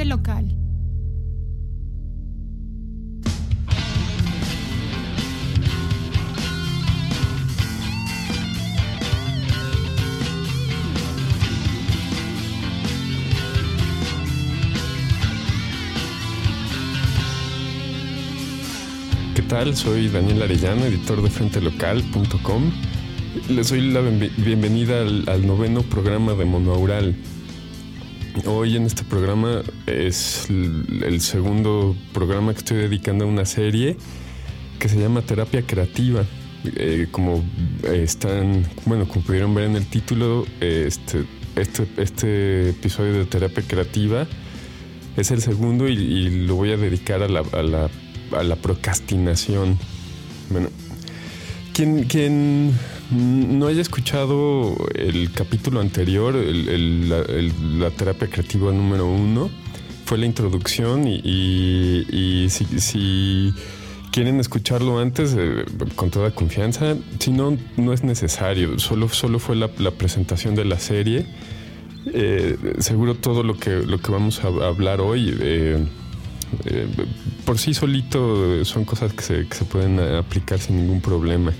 Frente Local. ¿Qué tal? Soy Daniel Arellano, editor de frentelocal.com. Les doy la bienvenida al, noveno programa de Monoaural. Hoy en este programa es el, segundo programa que estoy dedicando a una serie que se llama Terapia Creativa. Eh, como están, bueno, como pudieron ver en el título, este, este, este episodio de Terapia Creativa es el segundo y, lo voy a dedicar a la, a la a la procrastinación. Bueno, quien, quien no haya escuchado el capítulo anterior, la, terapia creativa número uno, fue la introducción y, si, quieren escucharlo antes, eh, con toda confianza, si no, no es necesario, solo, solo fue la, presentación de la serie. Eh, seguro todo lo que, lo que vamos a hablar hoy eh, eh, por sí solito son cosas que se, que se, pueden aplicar sin ningún problema.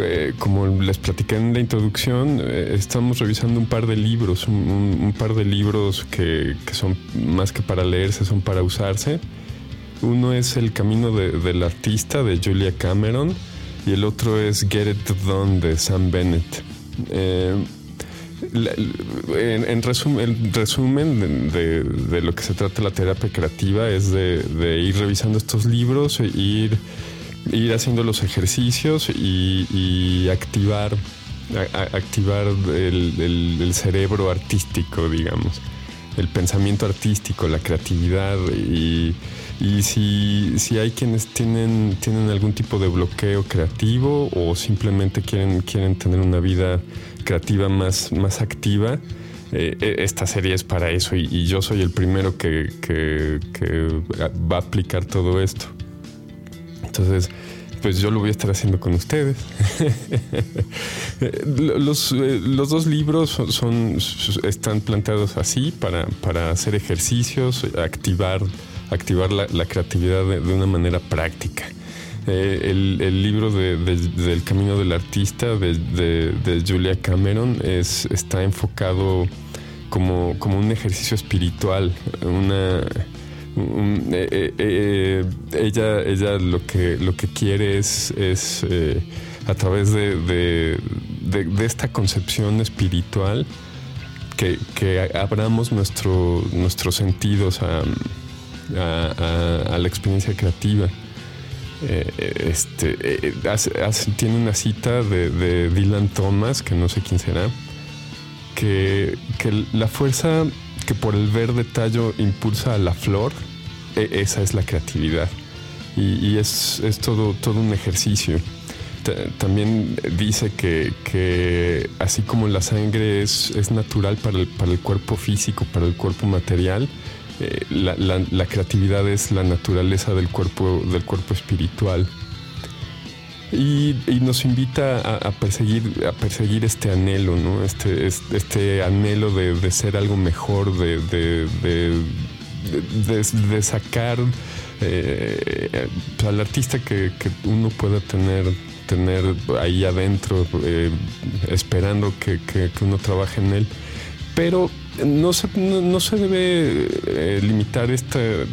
Eh, como les platicé en la introducción, eh, estamos revisando un par de libros, un, par de libros que, que, son más que para leerse, son para usarse. Uno es El Camino del Artista de Julia Cameron y el otro es Get It Done de Sam Bennett en, resumen, resumen de, lo que se trata la terapia creativa es de, ir revisando estos libros, e ir, ir haciendo los ejercicios y, activar, activar el, cerebro artístico, digamos, el pensamiento artístico, la creatividad y, si, si, hay quienes tienen, tienen algún tipo de bloqueo creativo o simplemente quieren, quieren tener una vida creativa más, más activa, eh, eh, esta serie es para eso y, yo soy el primero que, va a aplicar todo esto. Entonces, pues yo lo voy a estar haciendo con ustedes. los, eh, los, dos libros son, están planteados así para, para hacer ejercicios, activar, activar la, creatividad de, una manera práctica. Eh, el, libro de, del Camino del Artista de, Julia Cameron es, está enfocado como, como un ejercicio espiritual, una... Eh, eh, ella, ella lo que lo que quiere es, es a través de, esta concepción espiritual que, que abramos nuestro, nuestros sentidos a, a la experiencia creativa. Eh, este, eh, tiene una cita de, Dylan Thomas, que no sé quién será, que, la fuerza que por el verde tallo impulsa a la flor, e, esa es la creatividad. Y, es, todo, todo un ejercicio. también dice que, así como la sangre es, es natural para el, para el cuerpo físico, para el cuerpo material, eh, la, creatividad es la naturaleza del cuerpo, del cuerpo espiritual. Y, nos invita a, perseguir, a perseguir este anhelo, ¿no? Este, este anhelo de, ser algo mejor, de, de, sacar eh, al artista que, uno pueda tener tener ahí adentro, eh, esperando que, que, uno trabaje en él. Pero no se, no, se debe eh, limitar este,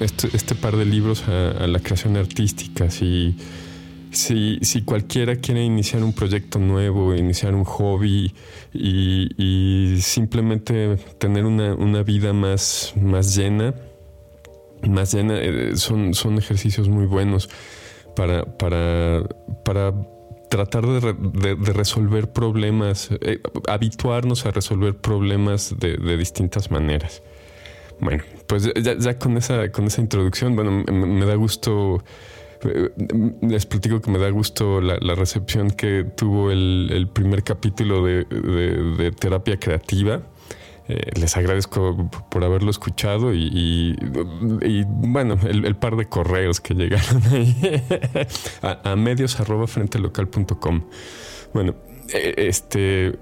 este, este, par de libros a, la creación artística. Si, si, si, cualquiera quiere iniciar un proyecto nuevo, iniciar un hobby y, simplemente tener una, vida más, más llena, más llena, eh, son, son ejercicios muy buenos para, para, para tratar de, resolver problemas, eh, habituarnos a resolver problemas de, distintas maneras. Bueno, pues ya, con, esa, con esa introducción, bueno, me, da gusto, les platico que me da gusto la, recepción que tuvo el, primer capítulo de terapia creativa. Eh, les agradezco por haberlo escuchado y, bueno, el, par de correos que llegaron ahí a, medios arroba frente local Bueno, eh, este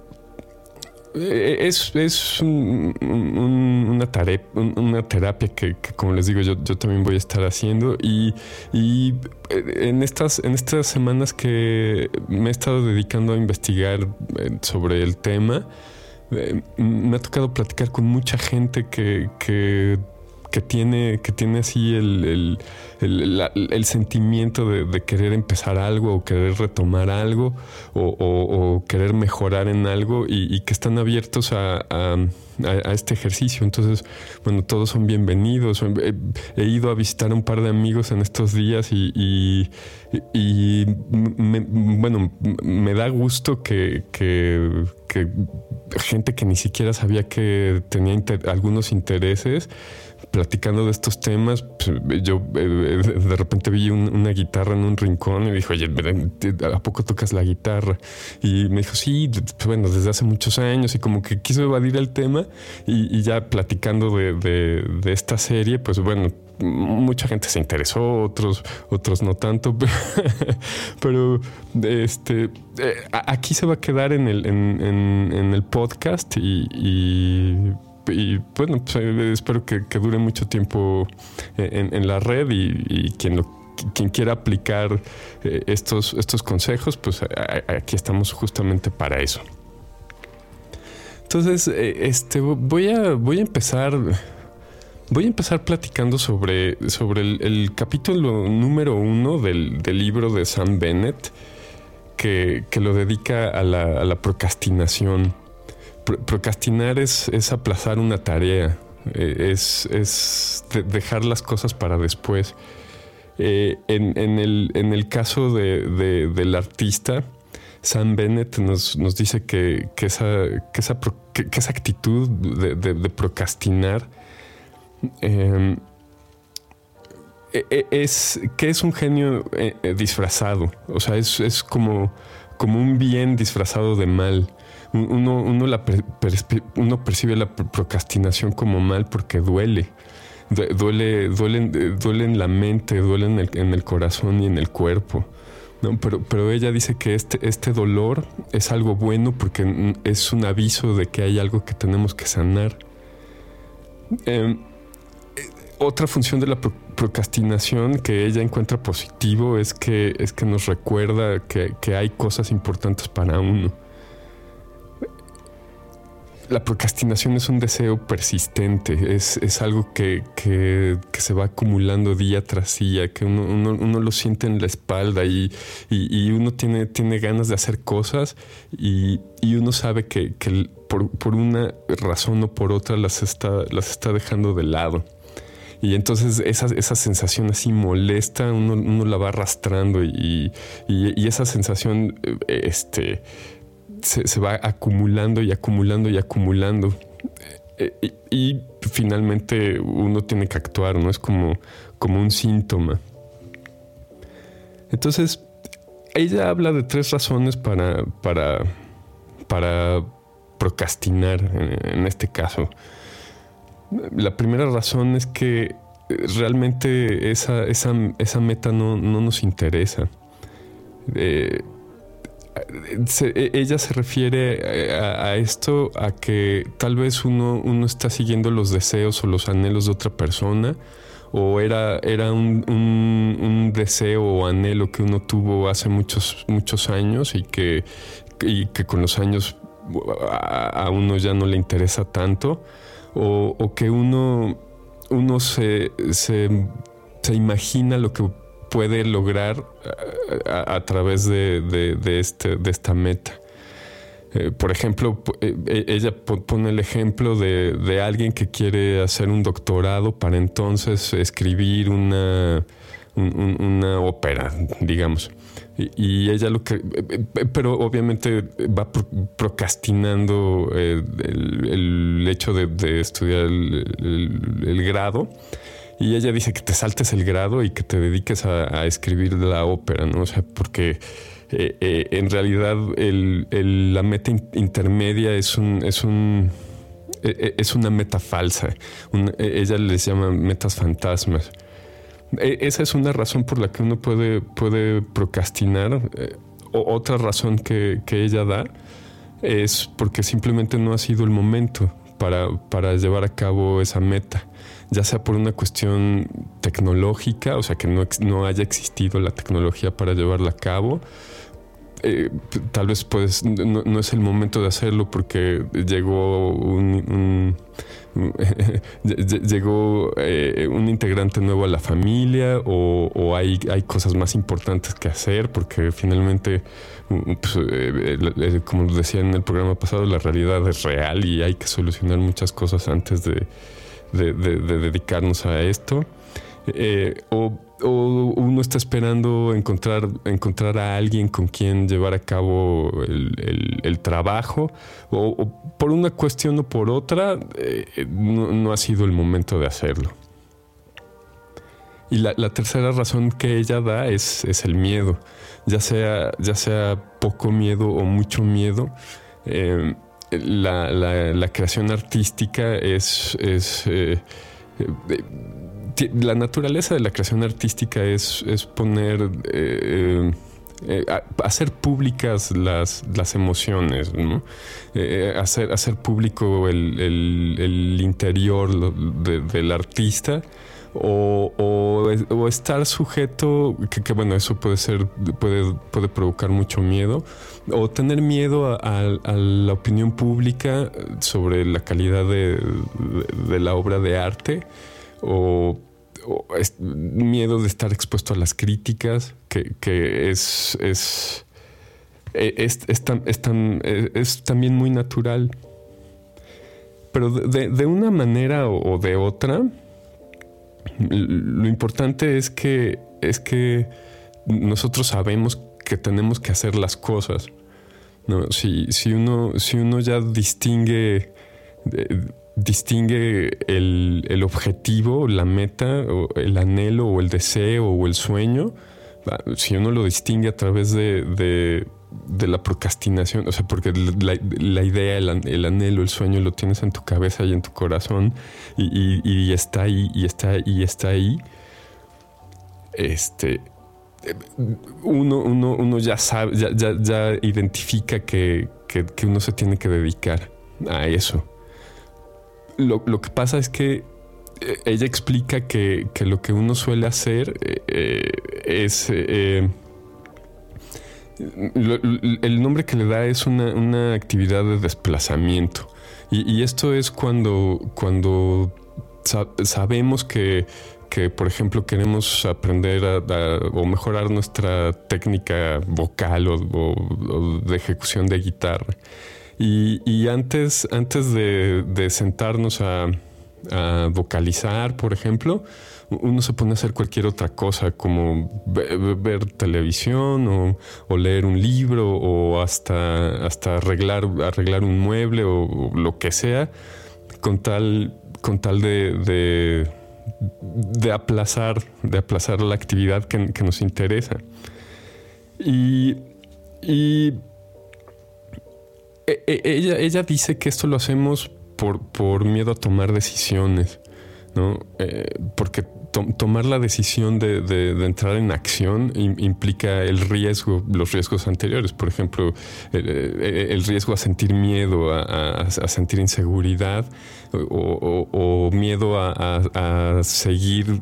eh, es, es una, tarea, una terapia que, como les digo, yo, yo, también voy a estar haciendo. Y, eh, en, estas, en estas semanas que me he estado dedicando a investigar eh, sobre el tema, me ha tocado platicar con mucha gente que que tiene, que tiene así el, sentimiento de, querer empezar algo o querer retomar algo o, querer mejorar en algo y, que están abiertos a, este ejercicio. Entonces, bueno, todos son bienvenidos. He, ido a visitar a un par de amigos en estos días y, bueno, me da gusto que, gente que ni siquiera sabía que tenía algunos intereses platicando de estos temas, pues, yo eh, de repente vi una guitarra en un rincón y dijo, oye, ¿a poco tocas la guitarra? Y me dijo, sí, pues, bueno, desde hace muchos años y como que quiso evadir el tema y, ya platicando de, esta serie, pues bueno, mucha gente se interesó, otros, otros no tanto, pero este eh, aquí se va a quedar en el, podcast y bueno, pues, eh, espero que, dure mucho tiempo eh, en, la red y, quien quien quiera aplicar eh, estos, estos consejos, pues aquí estamos justamente para eso. Entonces, este, voy a, voy a empezar. Voy a empezar platicando sobre, sobre el, capítulo número uno del, libro de Sam Bennett, que, lo dedica a la, a la procrastinación procrastinar es, aplazar una tarea, eh, es, dejar las cosas para después. Eh, en, el, caso del artista, Sam Bennett nos, dice que, esa, esa, actitud de, procrastinar em, e, e, es que es un genio eh, disfrazado. O sea, es, como, como un bien disfrazado de mal uno, uno, la uno percibe la procrastinación como mal porque duele. Duele, en la mente, duele en el, corazón y en el cuerpo. ¿no? Pero, pero ella dice que este, este dolor es algo bueno porque es un aviso de que hay algo que tenemos que sanar. Em, otra función de la procrastinación que ella encuentra positivo es que, es que nos recuerda que, que hay cosas importantes para uno la procrastinación es un deseo persistente, es, algo que, se va acumulando día tras día, que uno, lo siente en la espalda y, uno tiene, tiene, ganas de hacer cosas y, uno sabe que, por, una razón o por otra las está, las está dejando de lado. Y entonces esa, esa sensación así molesta, uno, la va arrastrando y, y esa sensación, este se, va acumulando y acumulando y acumulando. Eh, y, finalmente uno tiene que actuar, ¿no? Es como, como un síntoma. Entonces, ella habla de tres razones para, para, para procrastinar en, este caso. La primera razón es que realmente esa, esa, esa meta no, no, nos interesa. Eh, e, ella se refiere eh, a, esto, a que tal vez uno, uno está siguiendo los deseos o los anhelos de otra persona, o era, era un, deseo o anhelo que uno tuvo hace muchos, muchos años y que, que con los años a, uno ya no le interesa tanto, o, que uno, uno se, se imagina lo que puede lograr eh, a, través de, este, de esta meta. Eh, por ejemplo, eh, ella pone el ejemplo de, alguien que quiere hacer un doctorado para entonces escribir una, una ópera, digamos. Y, ella lo que... Pero obviamente va procrastinando el, hecho de, estudiar el grado y ella dice que te saltes el grado y que te dediques a, escribir la ópera, ¿no? O sea, porque eh, eh, en realidad la meta intermedia es un, es un e, e, es una meta falsa. E, ella les llama metas fantasmas. esa es una razón por la que uno puede, puede procrastinar. Eh, otra razón que, ella da es porque simplemente no ha sido el momento para, para llevar a cabo esa meta ya sea por una cuestión tecnológica, o sea, que no, no haya existido la tecnología para llevarla a cabo, eh, tal vez pues no, es el momento de hacerlo porque llegó un, llegó eh, un integrante nuevo a la familia o, hay, hay cosas más importantes que hacer porque finalmente pues, eh, como decía en el programa pasado la realidad es real y hay que solucionar muchas cosas antes de, de dedicarnos a esto o o uno está esperando encontrar, encontrar a alguien con quien llevar a cabo el, trabajo, o, por una cuestión o por otra, eh, no, ha sido el momento de hacerlo. Y la, tercera razón que ella da es, es, el miedo, ya sea, ya sea poco miedo o mucho miedo. Eh, la, creación artística es, es eh, la naturaleza de la creación artística es, poner, eh, eh, hacer públicas las, las emociones, eh, hacer, hacer público el, interior del artista. O, estar sujeto, que, bueno, eso puede ser, puede, puede provocar mucho miedo, o tener miedo a, la opinión pública sobre la calidad de, la obra de arte, o miedo de estar expuesto a las críticas, que, es, es, e, es, e, es, también muy natural. Pero de, una manera o, de otra, lo importante es que, es que nosotros sabemos que tenemos que hacer las cosas. ¿No? Si, si, uno, si uno ya distingue distingue el, objetivo, la meta, o el anhelo o el deseo o el sueño, si uno lo distingue a través de, la procrastinación, o sea, porque la, idea, el, anhelo, el sueño lo tienes en tu cabeza y en tu corazón y, está ahí, y está, y está ahí, este, uno, uno, ya sabe, ya, identifica que uno se tiene que dedicar a eso lo, que pasa es que eh, ella explica que, lo que uno suele hacer eh, eh, es... el nombre que le da es una, actividad de desplazamiento. Y, esto es cuando, cuando sabemos que, por ejemplo, queremos aprender o mejorar nuestra técnica vocal o de ejecución de guitarra. Y, antes, antes de, sentarnos a, vocalizar, por ejemplo, uno se pone a hacer cualquier otra cosa, como ver, televisión o, leer un libro o hasta, hasta arreglar, arreglar un mueble o, lo que sea, con tal, con tal de, aplazar, de aplazar la actividad que, nos interesa. Y, y e, e, ella, ella dice que esto lo hacemos por, por miedo a tomar decisiones, ¿no? Eh, porque tomar la decisión de, entrar en acción implica el riesgo, los riesgos anteriores, por ejemplo, el, riesgo a sentir miedo, a, sentir inseguridad o, miedo a, seguir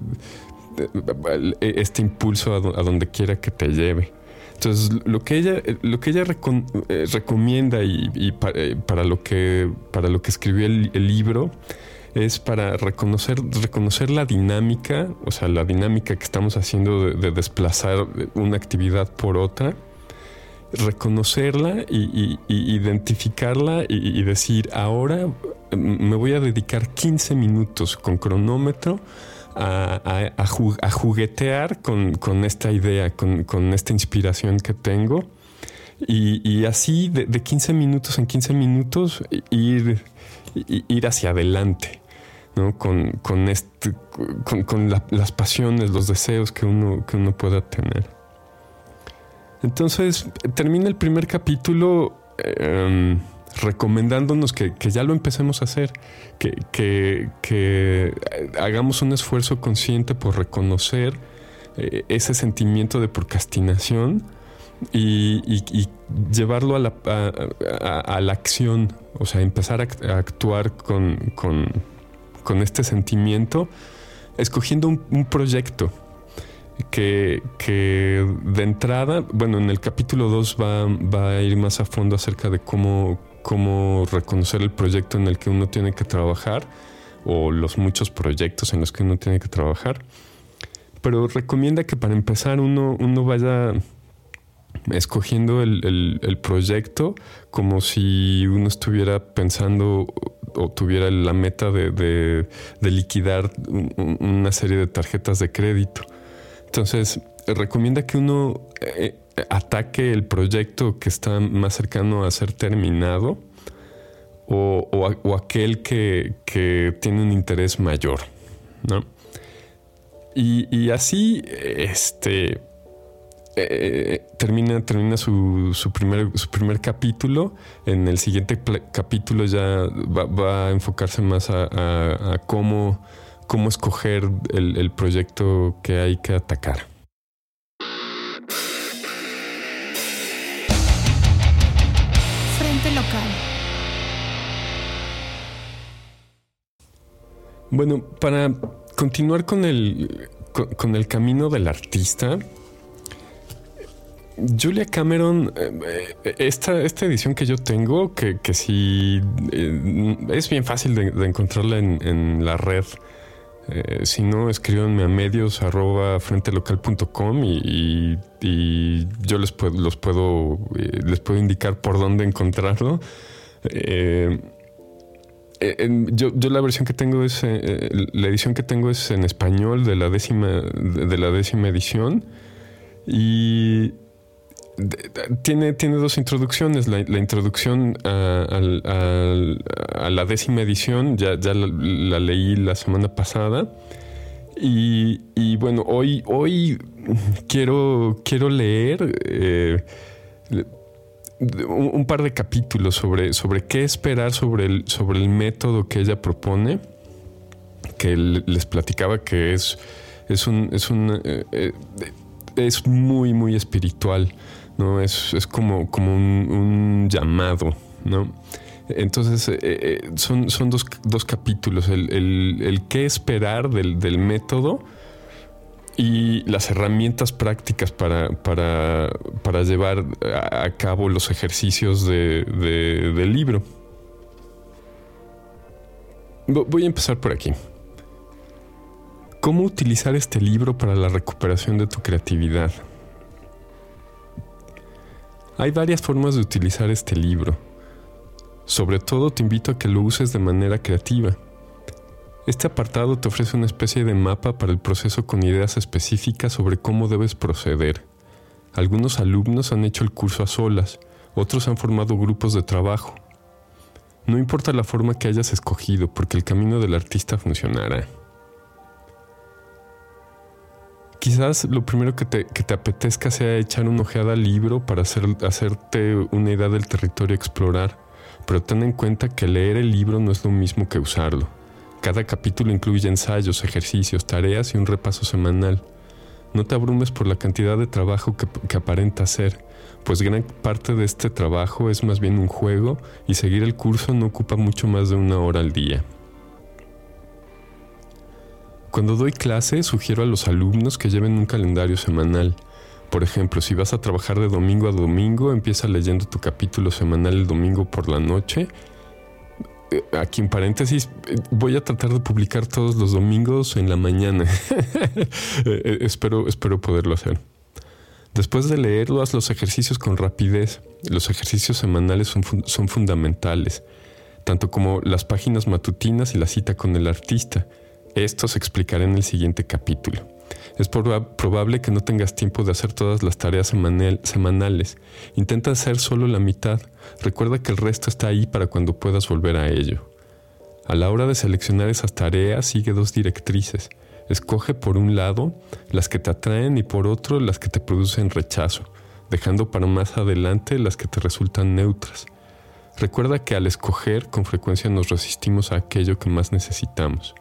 eh, este impulso a donde quiera que te lleve. Entonces, lo que ella, lo que ella eh, recomienda y, eh, para, lo que, para lo que escribió el, libro es para reconocer, reconocer la dinámica, o sea, la dinámica que estamos haciendo de, desplazar una actividad por otra, reconocerla y, identificarla y, decir, ahora me voy a dedicar 15 minutos con cronómetro a, juguetear con, esta idea, con, esta inspiración que tengo. Y, así de, 15 minutos en 15 minutos ir, ir hacia adelante. Con, este, con, las pasiones, los deseos que uno, que uno pueda tener. Entonces, termina el primer capítulo. Em, recomendándonos que, ya lo empecemos a hacer, que, hagamos un esfuerzo consciente por reconocer eh, ese sentimiento de procrastinación y, llevarlo a la, a, la, acción, o sea, empezar a, actuar con, con, este sentimiento, escogiendo un, proyecto que, que, de entrada, bueno, en el capítulo 2 va, va, a ir más a fondo acerca de cómo, cómo reconocer el proyecto en el que uno tiene que trabajar o los muchos proyectos en los que uno tiene que trabajar. Pero recomienda que para empezar uno, uno vaya escogiendo el, proyecto como si uno estuviera pensando o tuviera la meta de, liquidar una serie de tarjetas de crédito. Entonces, recomienda que uno eh, ataque el proyecto que está más cercano a ser terminado o, aquel que, tiene un interés mayor. Y, y así, este eh, termina, termina su, su, primer, su primer capítulo. En el siguiente capítulo ya va, a enfocarse más a, cómo, cómo escoger el, proyecto que hay que atacar. Frente local. Bueno, para continuar con el, con el camino del artista, Julia Cameron, eh, eh, esta, esta edición que yo tengo, que, que sí eh, es bien fácil de, encontrarla en, la red. Si no, escríbanme a medios arroba frentelocal.com y, yo les puedo, los puedo, les puedo indicar por dónde encontrarlo. yo, yo, la versión que tengo es, la edición que tengo es en español de la décima, de la décima edición. Y tiene, tiene dos introducciones. La, introducción a, la décima edición, ya, ya la, leí la semana pasada. Y, bueno, hoy, hoy quiero, quiero leer eh, un, par de capítulos sobre, sobre qué esperar sobre el, sobre el método que ella propone, que les platicaba que es, es un, es un eh, eh, es muy, muy espiritual. ¿No? Es, como, como un, llamado, ¿no? Entonces, eh, eh, son, son dos, capítulos, el, qué esperar del, método y las herramientas prácticas para, para, llevar a cabo los ejercicios del libro. Voy a empezar por aquí. ¿Cómo utilizar este libro para la recuperación de tu creatividad? Hay varias formas de utilizar este libro. Sobre todo te invito a que lo uses de manera creativa. Este apartado te ofrece una especie de mapa para el proceso con ideas específicas sobre cómo debes proceder. Algunos alumnos han hecho el curso a solas, otros han formado grupos de trabajo. No importa la forma que hayas escogido, porque el camino del artista funcionará. Quizás lo primero que te, apetezca sea echar una ojeada al libro para hacer, hacerte una idea del territorio a explorar, pero ten en cuenta que leer el libro no es lo mismo que usarlo. Cada capítulo incluye ensayos, ejercicios, tareas y un repaso semanal. No te abrumes por la cantidad de trabajo que, aparenta ser, pues gran parte de este trabajo es más bien un juego y seguir el curso no ocupa mucho más de una hora al día. Cuando doy clase, sugiero a los alumnos que lleven un calendario semanal. Por ejemplo, si vas a trabajar de domingo a domingo, empieza leyendo tu capítulo semanal el domingo por la noche. Eh, aquí en paréntesis, voy a tratar de publicar todos los domingos en la mañana. Eh, eh, espero, espero poderlo hacer. Después de leerlo, haz los ejercicios con rapidez. Los ejercicios semanales son fundamentales, tanto como las páginas matutinas y la cita con el artista. Esto se explicará en el siguiente capítulo. Es probable que no tengas tiempo de hacer todas las tareas semanales. Intenta hacer solo la mitad. Recuerda que el resto está ahí para cuando puedas volver a ello. A la hora de seleccionar esas tareas, sigue dos directrices. Escoge por un lado las que te atraen y por otro las que te producen rechazo, dejando para más adelante las que te resultan neutras. Recuerda que al escoger con frecuencia nos resistimos a aquello que más necesitamos.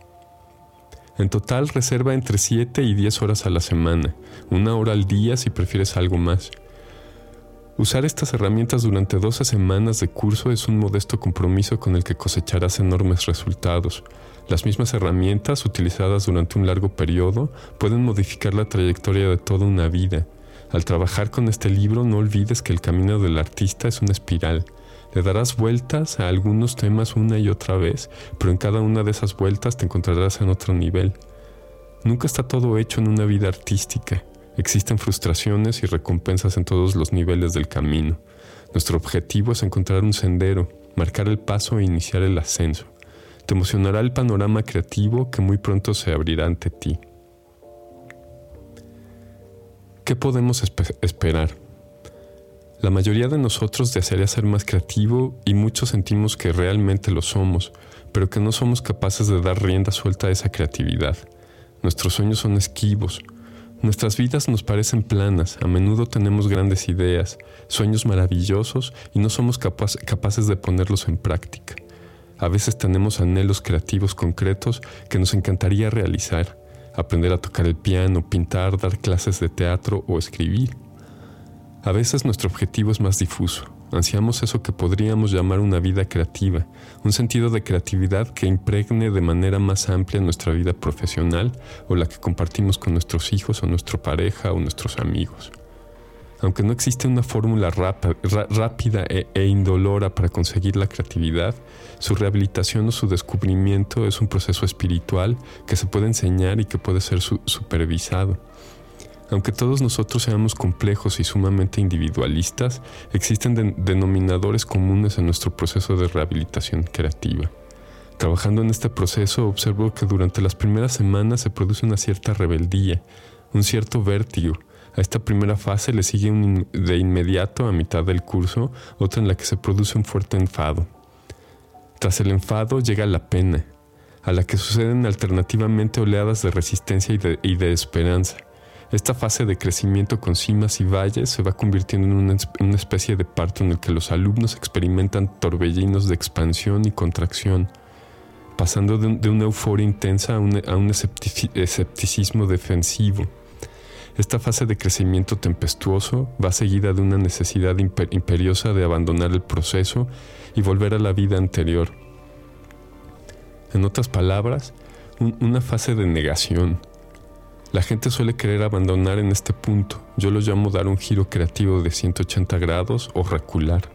En total reserva entre 7 y 10 horas a la semana, una hora al día si prefieres algo más. Usar estas herramientas durante 12 semanas de curso es un modesto compromiso con el que cosecharás enormes resultados. Las mismas herramientas utilizadas durante un largo periodo pueden modificar la trayectoria de toda una vida. Al trabajar con este libro no olvides que el camino del artista es una espiral. Le darás vueltas a algunos temas una y otra vez, pero en cada una de esas vueltas te encontrarás en otro nivel. Nunca está todo hecho en una vida artística. Existen frustraciones y recompensas en todos los niveles del camino. Nuestro objetivo es encontrar un sendero, marcar el paso e iniciar el ascenso. Te emocionará el panorama creativo que muy pronto se abrirá ante ti. ¿Qué podemos esperar? La mayoría de nosotros desearía ser más creativo y muchos sentimos que realmente lo somos, pero que no somos capaces de dar rienda suelta a esa creatividad. Nuestros sueños son esquivos, Nuestras vidas nos parecen planas, a menudo tenemos grandes ideas, sueños maravillosos y no somos capaces de ponerlos en práctica. A veces tenemos anhelos creativos concretos que nos encantaría realizar, aprender a tocar el piano, pintar, dar clases de teatro o escribir. A veces nuestro objetivo es más difuso, Ansiamos eso que podríamos llamar una vida creativa, un sentido de creatividad que impregne de manera más amplia nuestra vida profesional o la que compartimos con nuestros hijos o nuestra pareja o nuestros amigos. Aunque no existe una fórmula rápida e, e, indolora para conseguir la creatividad, su rehabilitación o su descubrimiento es un proceso espiritual que se puede enseñar y que puede ser supervisado. Aunque todos nosotros seamos complejos y sumamente individualistas, existen denominadores comunes en nuestro proceso de rehabilitación creativa. Trabajando en este proceso observo que durante las primeras semanas se produce una cierta rebeldía, un cierto vértigo. A esta primera fase le sigue de inmediato, a mitad del curso, otra en la que se produce un fuerte enfado. Tras el enfado llega la pena, a la que suceden alternativamente oleadas de resistencia y de esperanza. Esta fase de crecimiento con cimas y valles se va convirtiendo en una, especie de parto en el que los alumnos experimentan torbellinos de expansión y contracción, pasando de, una euforia intensa a un, escepticismo defensivo. Esta fase de crecimiento tempestuoso va seguida de una necesidad imperiosa de abandonar el proceso y volver a la vida anterior. En otras palabras, una fase de negación, la gente suele querer abandonar en este punto. Yo lo llamo dar un giro creativo de 180 grados o recular.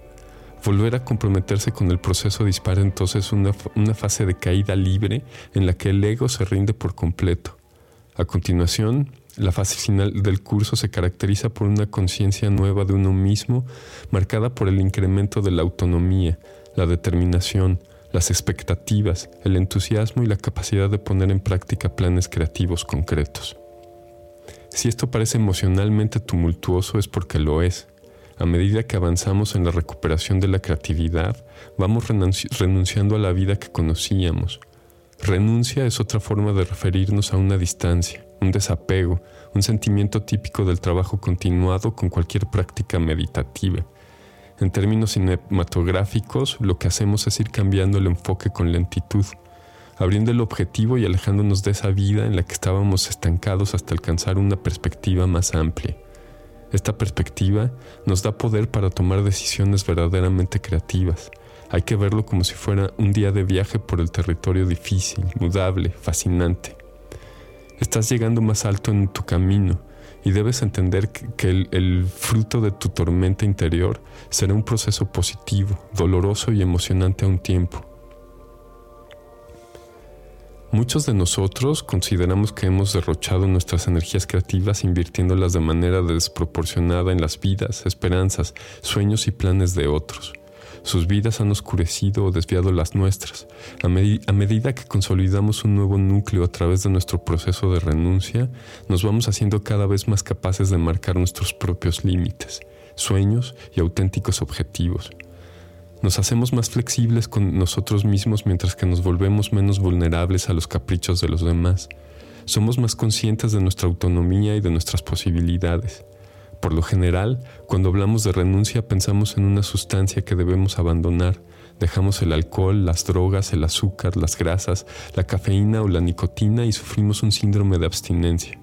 Volver a comprometerse con el proceso dispara entonces una, una fase de caída libre en la que el ego se rinde por completo. A continuación, la fase final del curso se caracteriza por una conciencia nueva de uno mismo, marcada por el incremento de la autonomía, la determinación, las expectativas, el entusiasmo y la capacidad de poner en práctica planes creativos concretos. Si esto parece emocionalmente tumultuoso es porque lo es. A medida que avanzamos en la recuperación de la creatividad, vamos renunciando a la vida que conocíamos. Renuncia es otra forma de referirnos a una distancia, un desapego, un sentimiento típico del trabajo continuado con cualquier práctica meditativa. En términos cinematográficos, lo que hacemos es ir cambiando el enfoque con lentitud abriendo el objetivo y alejándonos de esa vida en la que estábamos estancados hasta alcanzar una perspectiva más amplia. Esta perspectiva nos da poder para tomar decisiones verdaderamente creativas. Hay que verlo como si fuera un día de viaje por el territorio difícil, mudable, fascinante. Estás llegando más alto en tu camino y debes entender que el, el, fruto de tu tormenta interior será un proceso positivo, doloroso y emocionante a un tiempo. Muchos de nosotros consideramos que hemos derrochado nuestras energías creativas invirtiéndolas de manera desproporcionada en las vidas, esperanzas, sueños y planes de otros. Sus vidas han oscurecido o desviado las nuestras. A, medida que consolidamos un nuevo núcleo a través de nuestro proceso de renuncia, nos vamos haciendo cada vez más capaces de marcar nuestros propios límites, sueños y auténticos objetivos. Nos hacemos más flexibles con nosotros mismos mientras que nos volvemos menos vulnerables a los caprichos de los demás. Somos más conscientes de nuestra autonomía y de nuestras posibilidades. Por lo general, cuando hablamos de renuncia pensamos en una sustancia que debemos abandonar. Dejamos el alcohol, las drogas, el azúcar, las grasas, la cafeína o la nicotina y sufrimos un síndrome de abstinencia.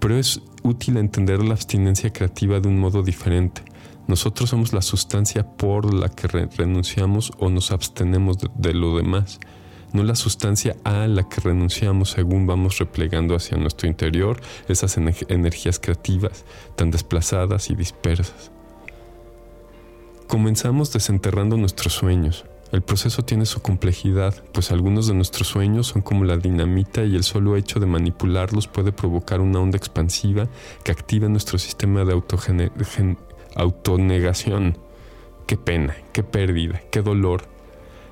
Pero es útil entender la abstinencia creativa de un modo diferente Nosotros somos la sustancia por la que renunciamos o nos abstenemos de, lo demás, no la sustancia a la que renunciamos según vamos replegando hacia nuestro interior esas energías creativas tan desplazadas y dispersas. Comenzamos desenterrando nuestros sueños. El proceso tiene su complejidad, pues algunos de nuestros sueños son como la dinamita y el solo hecho de manipularlos puede provocar una onda expansiva que activa nuestro sistema de autonegación. Qué pena, qué pérdida, qué dolor.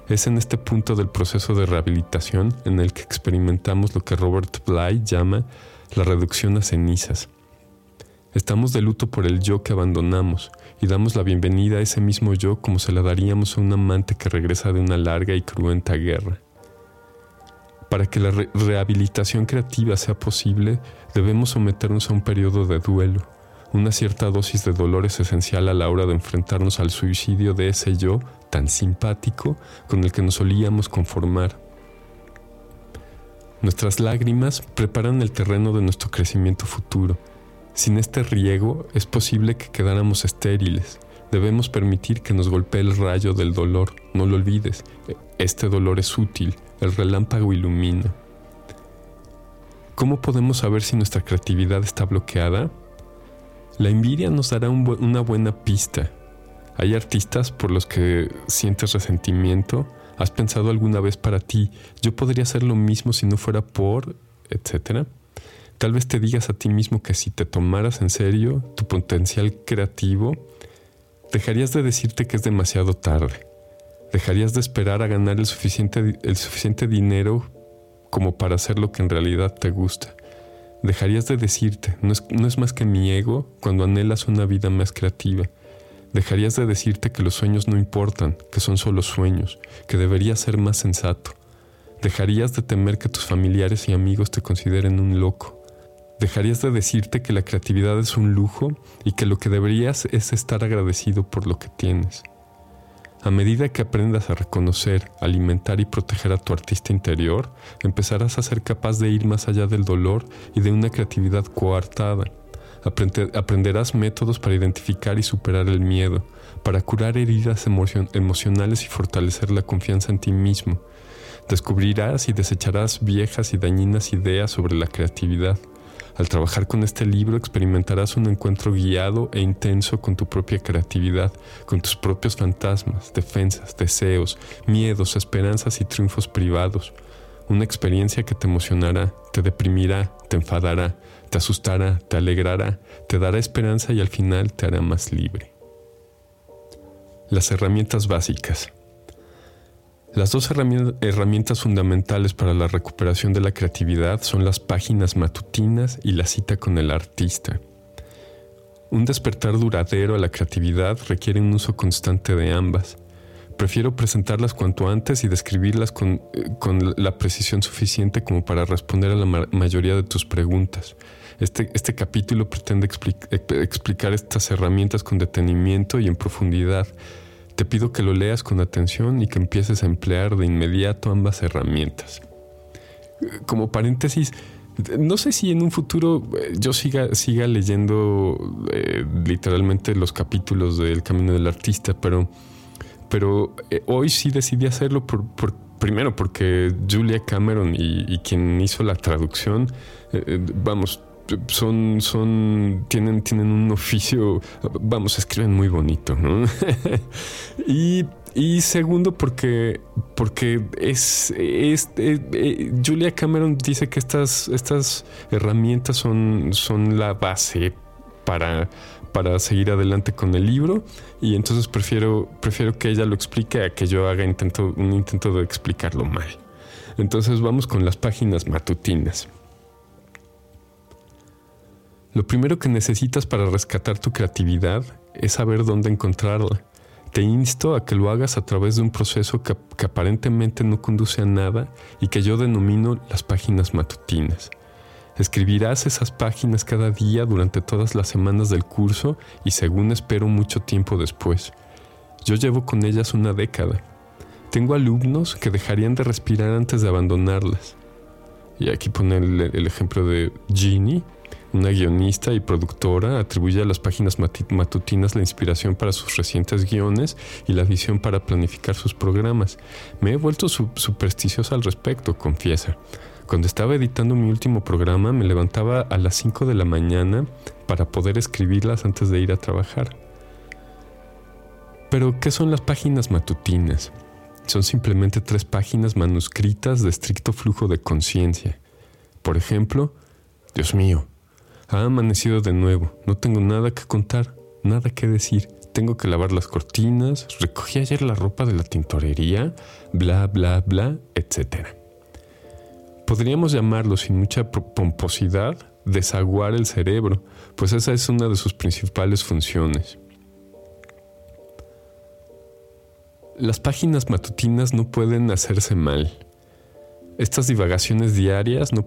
Es en este punto del proceso de rehabilitación en el que experimentamos lo que Robert Bly llama la reducción a cenizas. Estamos de luto por el yo que abandonamos y damos la bienvenida a ese mismo yo como se la daríamos a un amante que regresa de una larga y cruenta guerra. Para que la rehabilitación creativa sea posible, debemos someternos a un periodo de duelo. Una cierta dosis de dolor es esencial a la hora de enfrentarnos al suicidio de ese yo tan simpático con el que nos solíamos conformar. Nuestras lágrimas preparan el terreno de nuestro crecimiento futuro sin este riego es posible que quedáramos estériles. Debemos permitir que nos golpee el rayo del dolor. No lo olvides, este dolor es útil, el relámpago ilumina. ¿Cómo podemos saber si nuestra creatividad está bloqueada? La envidia nos dará una buena pista. Hay artistas por los que sientes resentimiento. ¿Has pensado alguna vez para ti, yo podría hacer lo mismo si no fuera por, etcétera? Tal vez te digas a ti mismo que si te tomaras en serio tu potencial creativo, dejarías de decirte que es demasiado tarde. Dejarías de esperar a ganar el suficiente, el suficiente dinero como para hacer lo que en realidad te gusta. Dejarías de decirte, no es, no es más que mi ego cuando anhelas una vida más creativa. Dejarías de decirte que los sueños no importan, que son solo sueños, que deberías ser más sensato. Dejarías de temer que tus familiares y amigos te consideren un loco dejarías de decirte que la creatividad es un lujo y que lo que deberías es estar agradecido por lo que tienes. A medida que aprendas a reconocer, alimentar y proteger a tu artista interior, empezarás a ser capaz de ir más allá del dolor y de una creatividad coartada. aprenderás métodos para identificar y superar el miedo, para curar heridas emocionales y fortalecer la confianza en ti mismo. Descubrirás y desecharás viejas y dañinas ideas sobre la creatividad al trabajar con este libro experimentarás un encuentro guiado e intenso con tu propia creatividad, con tus propios fantasmas, defensas, deseos, miedos, esperanzas y triunfos privados. Una experiencia que te emocionará, te deprimirá, te enfadará, te asustará, te alegrará, te dará esperanza y al final te hará más libre. Las herramientas básicas. Las dos herramientas fundamentales para la recuperación de la creatividad son las páginas matutinas y la cita con el artista. Un despertar duradero a la creatividad requiere un uso constante de ambas. Prefiero presentarlas cuanto antes y describirlas con, eh, la precisión suficiente como para responder a la mayoría de tus preguntas. Este, este capítulo pretende explicar estas herramientas con detenimiento y en profundidad te pido que lo leas con atención y que empieces a emplear de inmediato ambas herramientas. Como paréntesis, no sé si en un futuro eh, yo siga, siga leyendo eh, literalmente los capítulos del Camino del Artista, pero, pero eh, hoy sí decidí hacerlo por, primero porque Julia Cameron y, quien hizo la traducción, vamos, son, son, tienen, tienen un oficio, vamos, escriben muy bonito, ¿no? y, segundo, porque, porque es, es eh, eh, Julia Cameron dice que estas, estas herramientas son, son la base para, para seguir adelante con el libro y entonces prefiero, prefiero que ella lo explique a que yo haga intento, un intento de explicarlo mal. Entonces vamos con las páginas matutinas. Lo primero que necesitas para rescatar tu creatividad es saber dónde encontrarla. Te insto a que lo hagas a través de un proceso que, aparentemente no conduce a nada y que yo denomino las páginas matutinas. Escribirás esas páginas cada día durante todas las semanas del curso y según espero mucho tiempo después. Yo llevo con ellas una década. Tengo alumnos que dejarían de respirar antes de abandonarlas. Y aquí pone el, el ejemplo de Ginny, una guionista y productora, atribuye a las páginas matutinas la inspiración para sus recientes guiones y la visión para planificar sus programas. Me he vuelto supersticiosa al respecto, confiesa. Cuando estaba editando mi último programa me levantaba a las 5 de la mañana para poder escribirlas antes de ir a trabajar. Pero, ¿qué son las páginas matutinas? Son simplemente tres páginas manuscritas de estricto flujo de conciencia. Por ejemplo, Dios mío, ha amanecido de nuevo, no tengo nada que contar, nada que decir, tengo que lavar las cortinas, recogí ayer la ropa de la tintorería, bla, bla, bla, etc. Podríamos llamarlo sin mucha pomposidad desaguar el cerebro, pues esa es una de sus principales funciones. Las páginas matutinas no pueden hacerse mal. Estas divagaciones diarias no,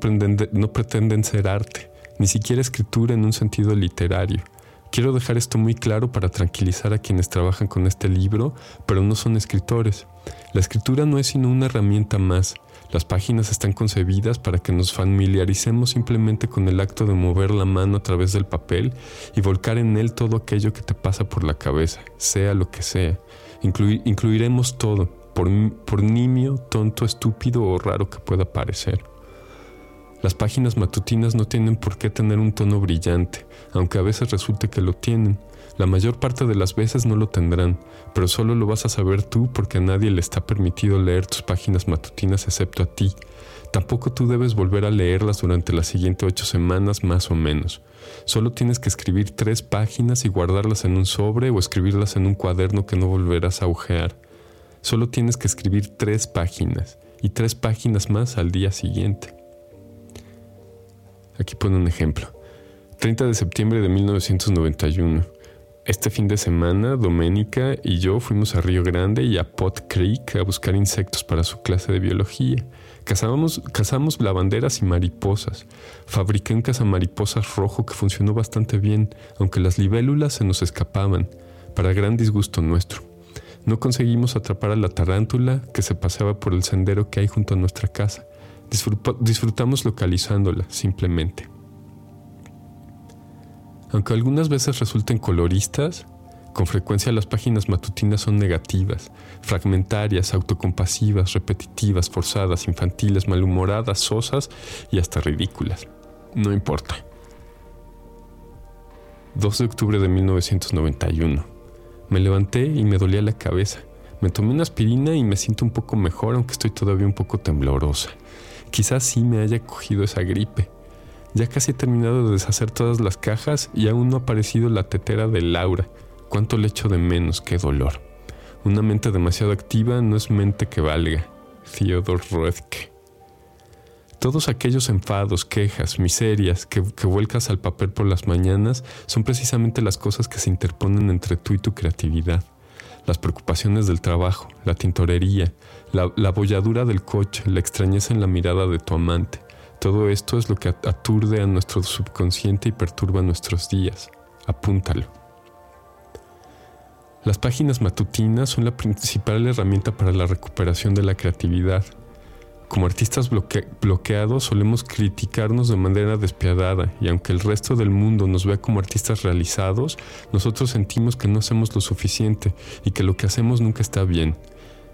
no pretenden ser arte, ni siquiera escritura en un sentido literario. Quiero dejar esto muy claro para tranquilizar a quienes trabajan con este libro, pero no son escritores. La escritura no es sino una herramienta más. Las páginas están concebidas para que nos familiaricemos simplemente con el acto de mover la mano a través del papel y volcar en él todo aquello que te pasa por la cabeza, sea lo que sea. incluiremos todo, por, por nimio, tonto, estúpido o raro que pueda parecer. Las páginas matutinas no tienen por qué tener un tono brillante, aunque a veces resulte que lo tienen. La mayor parte de las veces no lo tendrán, pero solo lo vas a saber tú porque a nadie le está permitido leer tus páginas matutinas excepto a ti. Tampoco tú debes volver a leerlas durante las siguientes ocho semanas más o menos. Solo tienes que escribir tres páginas y guardarlas en un sobre o escribirlas en un cuaderno que no volverás a ojear. Solo tienes que escribir tres páginas y tres páginas más al día siguiente. Aquí pone un ejemplo. 30 de septiembre de 1991. Este fin de semana, Doménica y yo fuimos a Río Grande y a Pot Creek a buscar insectos para su clase de biología. Cazamos, lavanderas y mariposas. Fabriqué un cazamariposas rojo que funcionó bastante bien, aunque las libélulas se nos escapaban, para gran disgusto nuestro. No conseguimos atrapar a la tarántula que se paseaba por el sendero que hay junto a nuestra casa disfrutamos localizándola simplemente. Aunque algunas veces resulten coloristas, con frecuencia las páginas matutinas son negativas, fragmentarias, autocompasivas, repetitivas, forzadas, infantiles, malhumoradas, sosas y hasta ridículas. No importa. 2 de octubre de 1991. Me levanté y me dolía la cabeza. Me tomé una aspirina y me siento un poco mejor, aunque estoy todavía un poco temblorosa. Quizás sí me haya cogido esa gripe. Ya casi he terminado de deshacer todas las cajas y aún no ha aparecido la tetera de Laura. Cuánto le echo de menos, qué dolor. Una mente demasiado activa no es mente que valga. Theodor Roethke. Todos aquellos enfados, quejas, miserias que, que, vuelcas al papel por las mañanas son precisamente las cosas que se interponen entre tú y tu creatividad las preocupaciones del trabajo, la tintorería, la, la bolladura del coche, la extrañeza en la mirada de tu amante. Todo esto es lo que aturde a nuestro subconsciente y perturba nuestros días. Apúntalo. Las páginas matutinas son la principal herramienta para la recuperación de la creatividad. Como artistas bloqueados solemos criticarnos de manera despiadada y aunque el resto del mundo nos vea como artistas realizados, nosotros sentimos que no hacemos lo suficiente y que lo que hacemos nunca está bien.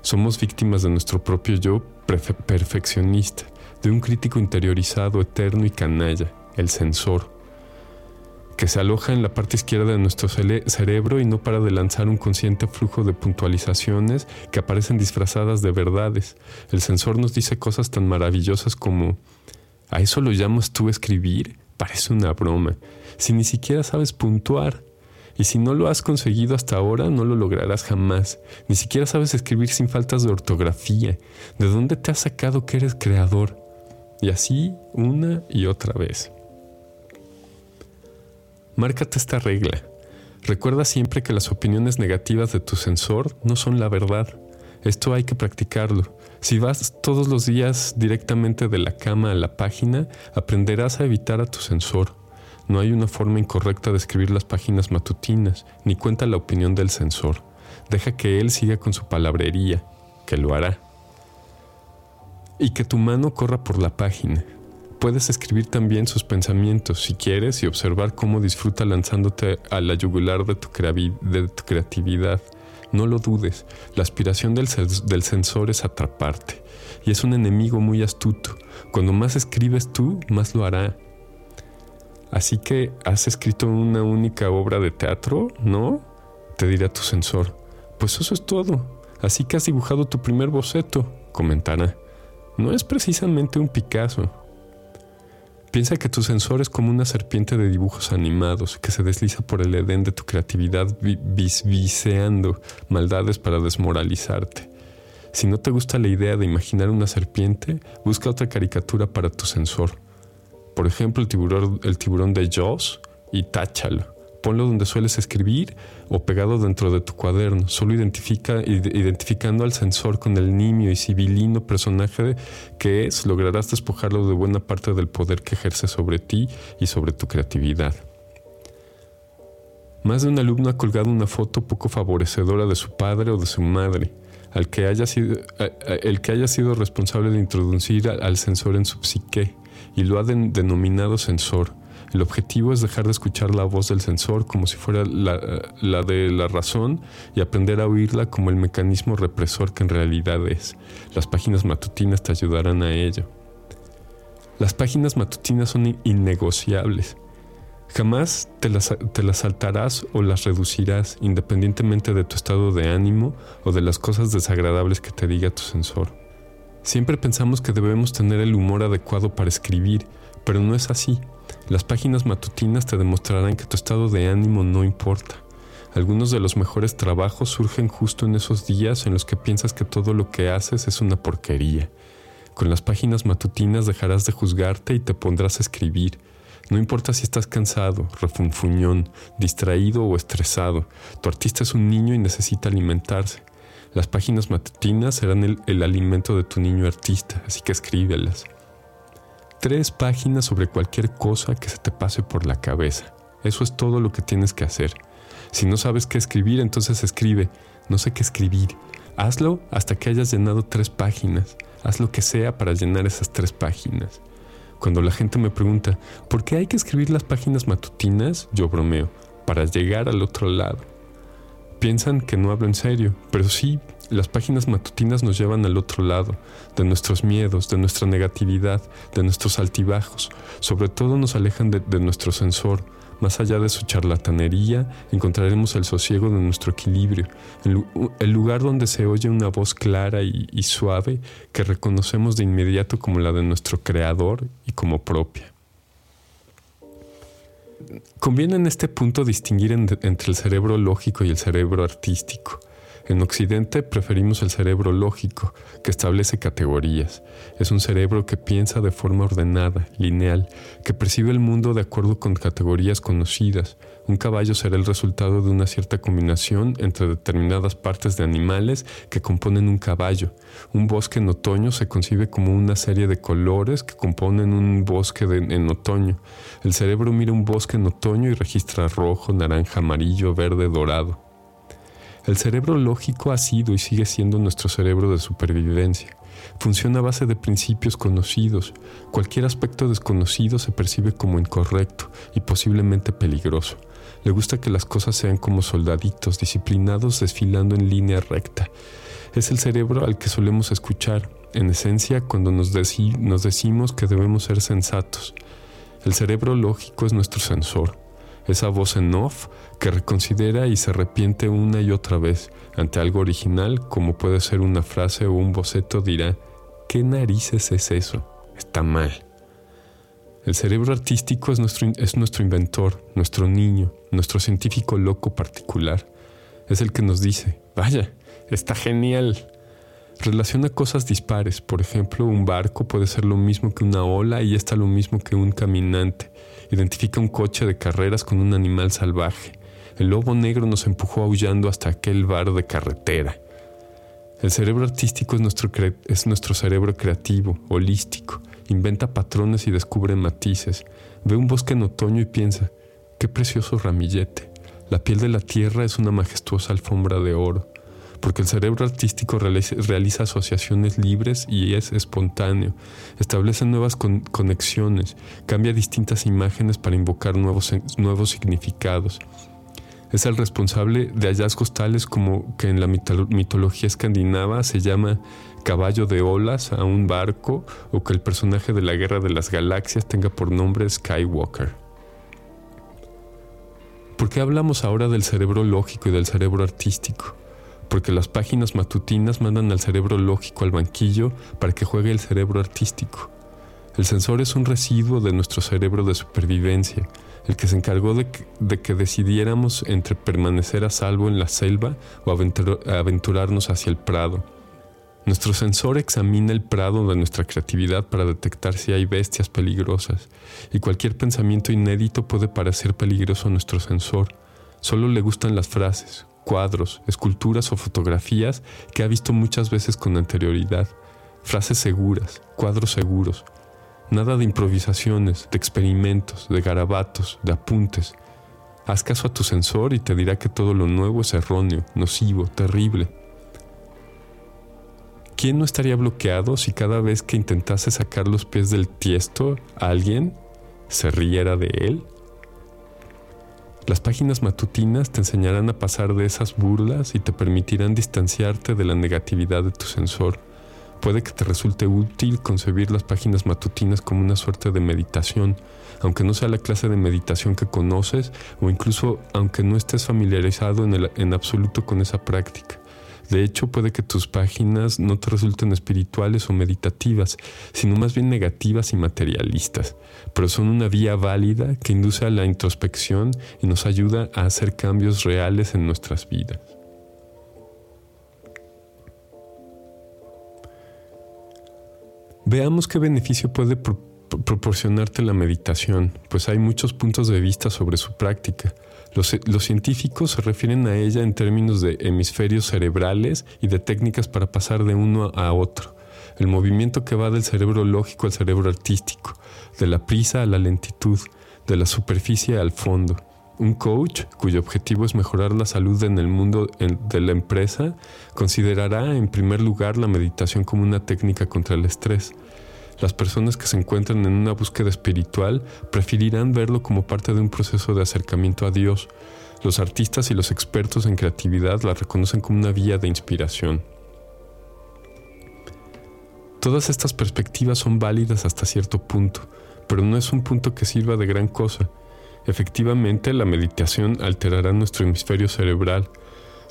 Somos víctimas de nuestro propio yo perfeccionista, de un crítico interiorizado, eterno y canalla, el censor que se aloja en la parte izquierda de nuestro cerebro y no para de lanzar un consciente flujo de puntualizaciones que aparecen disfrazadas de verdades. El sensor nos dice cosas tan maravillosas como, ¿a eso lo llamas tú escribir? Parece una broma. Si ni siquiera sabes puntuar. Y si no lo has conseguido hasta ahora, no lo lograrás jamás. Ni siquiera sabes escribir sin faltas de ortografía. ¿De dónde te has sacado que eres creador? Y así una y otra vez. Márcate esta regla. Recuerda siempre que las opiniones negativas de tu sensor no son la verdad. Esto hay que practicarlo. Si vas todos los días directamente de la cama a la página, aprenderás a evitar a tu sensor. No hay una forma incorrecta de escribir las páginas matutinas, ni cuenta la opinión del sensor. Deja que él siga con su palabrería, que lo hará. Y que tu mano corra por la página. Puedes escribir también sus pensamientos si quieres y observar cómo disfruta lanzándote a la yugular de tu, de tu creatividad. No lo dudes, la aspiración del, del sensor es atraparte y es un enemigo muy astuto. Cuando más escribes tú, más lo hará. Así que, ¿has escrito una única obra de teatro? ¿No? Te dirá tu sensor. Pues eso es todo. Así que has dibujado tu primer boceto, comentará. No es precisamente un Picasso, Piensa que tu sensor es como una serpiente de dibujos animados que se desliza por el edén de tu creatividad viseando maldades para desmoralizarte. Si no te gusta la idea de imaginar una serpiente, busca otra caricatura para tu sensor. Por ejemplo, el tiburón, el tiburón de Jaws y táchalo ponlo donde sueles escribir o pegado dentro de tu cuaderno, solo identifica, identificando al sensor con el nimio y civilino personaje que es, lograrás despojarlo de buena parte del poder que ejerce sobre ti y sobre tu creatividad. Más de un alumno ha colgado una foto poco favorecedora de su padre o de su madre, al que haya sido, el que haya sido responsable de introducir al sensor en su psique, y lo ha denominado sensor el objetivo es dejar de escuchar la voz del sensor como si fuera la, de la razón y aprender a oírla como el mecanismo represor que en realidad es. Las páginas matutinas te ayudarán a ello. Las páginas matutinas son innegociables. Jamás te las, te las, saltarás o las reducirás independientemente de tu estado de ánimo o de las cosas desagradables que te diga tu sensor. Siempre pensamos que debemos tener el humor adecuado para escribir, pero no es así. Las páginas matutinas te demostrarán que tu estado de ánimo no importa. Algunos de los mejores trabajos surgen justo en esos días en los que piensas que todo lo que haces es una porquería. Con las páginas matutinas dejarás de juzgarte y te pondrás a escribir. No importa si estás cansado, refunfuñón, distraído o estresado, tu artista es un niño y necesita alimentarse. Las páginas matutinas serán el, alimento de tu niño artista, así que escríbelas tres páginas sobre cualquier cosa que se te pase por la cabeza. Eso es todo lo que tienes que hacer. Si no sabes qué escribir, entonces escribe. No sé qué escribir. Hazlo hasta que hayas llenado tres páginas. Haz lo que sea para llenar esas tres páginas. Cuando la gente me pregunta, ¿por qué hay que escribir las páginas matutinas? Yo bromeo, para llegar al otro lado. Piensan que no hablo en serio, pero sí, las páginas matutinas nos llevan al otro lado, de nuestros miedos, de nuestra negatividad, de nuestros altibajos. Sobre todo nos alejan de, nuestro sensor. Más allá de su charlatanería, encontraremos el sosiego de nuestro equilibrio, el, lugar donde se oye una voz clara y, y suave que reconocemos de inmediato como la de nuestro creador y como propia. Conviene en este punto distinguir entre el cerebro lógico y el cerebro artístico. En Occidente preferimos el cerebro lógico, que establece categorías. Es un cerebro que piensa de forma ordenada, lineal, que percibe el mundo de acuerdo con categorías conocidas. Un caballo será el resultado de una cierta combinación entre determinadas partes de animales que componen un caballo. Un bosque en otoño se concibe como una serie de colores que componen un bosque en otoño. El cerebro mira un bosque en otoño y registra rojo, naranja, amarillo, verde, dorado. El cerebro lógico ha sido y sigue siendo nuestro cerebro de supervivencia. Funciona a base de principios conocidos. Cualquier aspecto desconocido se percibe como incorrecto y posiblemente peligroso. Le gusta que las cosas sean como soldaditos, disciplinados, desfilando en línea recta. Es el cerebro al que solemos escuchar, en esencia, cuando nos, nos decimos que debemos ser sensatos. El cerebro lógico es nuestro sensor esa voz en off que reconsidera y se arrepiente una y otra vez ante algo original, como puede ser una frase o un boceto, dirá, ¿qué narices es eso? Está mal. El cerebro artístico es nuestro, es nuestro inventor, nuestro niño, nuestro científico loco particular. Es el que nos dice, vaya, está genial. Relaciona cosas dispares, por ejemplo, un barco puede ser lo mismo que una ola y está lo mismo que un caminante identifica un coche de carreras con un animal salvaje. El lobo negro nos empujó aullando hasta aquel bar de carretera. El cerebro artístico es nuestro, es nuestro cerebro creativo, holístico. Inventa patrones y descubre matices. Ve un bosque en otoño y piensa, qué precioso ramillete. La piel de la tierra es una majestuosa alfombra de oro. Porque el cerebro artístico realiza, asociaciones libres y es espontáneo, establece nuevas conexiones, cambia distintas imágenes para invocar nuevos, nuevos significados. Es el responsable de hallazgos tales como que en la mitología escandinava se llama caballo de olas a un barco o que el personaje de la Guerra de las Galaxias tenga por nombre Skywalker. ¿Por qué hablamos ahora del cerebro lógico y del cerebro artístico? Porque las páginas matutinas mandan al cerebro lógico al banquillo para que juegue el cerebro artístico. El sensor es un residuo de nuestro cerebro de supervivencia, el que se encargó de que, decidiéramos entre permanecer a salvo en la selva o aventurarnos hacia el prado. Nuestro sensor examina el prado de nuestra creatividad para detectar si hay bestias peligrosas, y cualquier pensamiento inédito puede parecer peligroso a nuestro sensor. Solo le gustan las frases, cuadros, esculturas o fotografías que ha visto muchas veces con anterioridad. Frases seguras, cuadros seguros. Nada de improvisaciones, de experimentos, de garabatos, de apuntes. Haz caso a tu sensor y te dirá que todo lo nuevo es erróneo, nocivo, terrible. ¿quién no estaría bloqueado si cada vez que intentase sacar los pies del tiesto alguien se riera de él? Las páginas matutinas te enseñarán a pasar de esas burlas y te permitirán distanciarte de la negatividad de tu sensor. Puede que te resulte útil concebir las páginas matutinas como una suerte de meditación, aunque no sea la clase de meditación que conoces o incluso aunque no estés familiarizado en, en absoluto con esa práctica. De hecho, puede que tus páginas no te resulten espirituales o meditativas, sino más bien negativas y materialistas, pero son una vía válida que induce a la introspección y nos ayuda a hacer cambios reales en nuestras vidas. Veamos qué beneficio puede proporcionarte la meditación, pues hay muchos puntos de vista sobre su práctica. Los, científicos se refieren a ella en términos de hemisferios cerebrales y de técnicas para pasar de uno a otro. El movimiento que va del cerebro lógico al cerebro artístico, de la prisa a la lentitud, de la superficie al fondo. Un coach, cuyo objetivo es mejorar la salud en el mundo de la empresa, considerará en primer lugar la meditación como una técnica contra el estrés las personas que se encuentran en una búsqueda espiritual preferirán verlo como parte de un proceso de acercamiento a Dios. Los artistas y los expertos en creatividad la reconocen como una vía de inspiración. Todas estas perspectivas son válidas hasta cierto punto, pero no es un punto que sirva de gran cosa. Efectivamente, la meditación alterará nuestro hemisferio cerebral,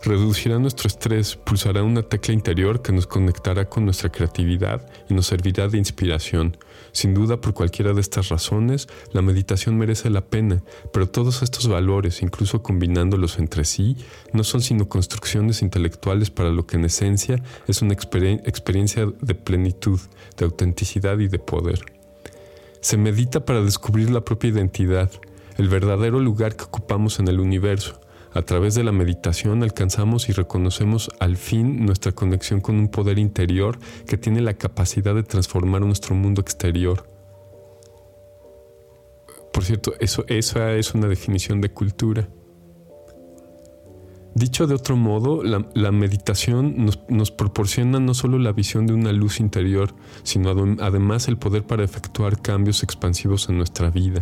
Reducirá nuestro estrés, pulsará una tecla interior que nos conectará con nuestra creatividad y nos servirá de inspiración. Sin duda, por cualquiera de estas razones, la meditación merece la pena, pero todos estos valores, incluso combinándolos entre sí, no son sino construcciones intelectuales para lo que en esencia es una experiencia de plenitud, de autenticidad y de poder. Se medita para descubrir la propia identidad, el verdadero lugar que ocupamos en el universo, a través de la meditación alcanzamos y reconocemos al fin nuestra conexión con un poder interior que tiene la capacidad de transformar nuestro mundo exterior. Por cierto, eso, esa es una definición de cultura. Dicho de otro modo, la, meditación nos, nos, proporciona no solo la visión de una luz interior, sino además el poder para efectuar cambios expansivos en nuestra vida.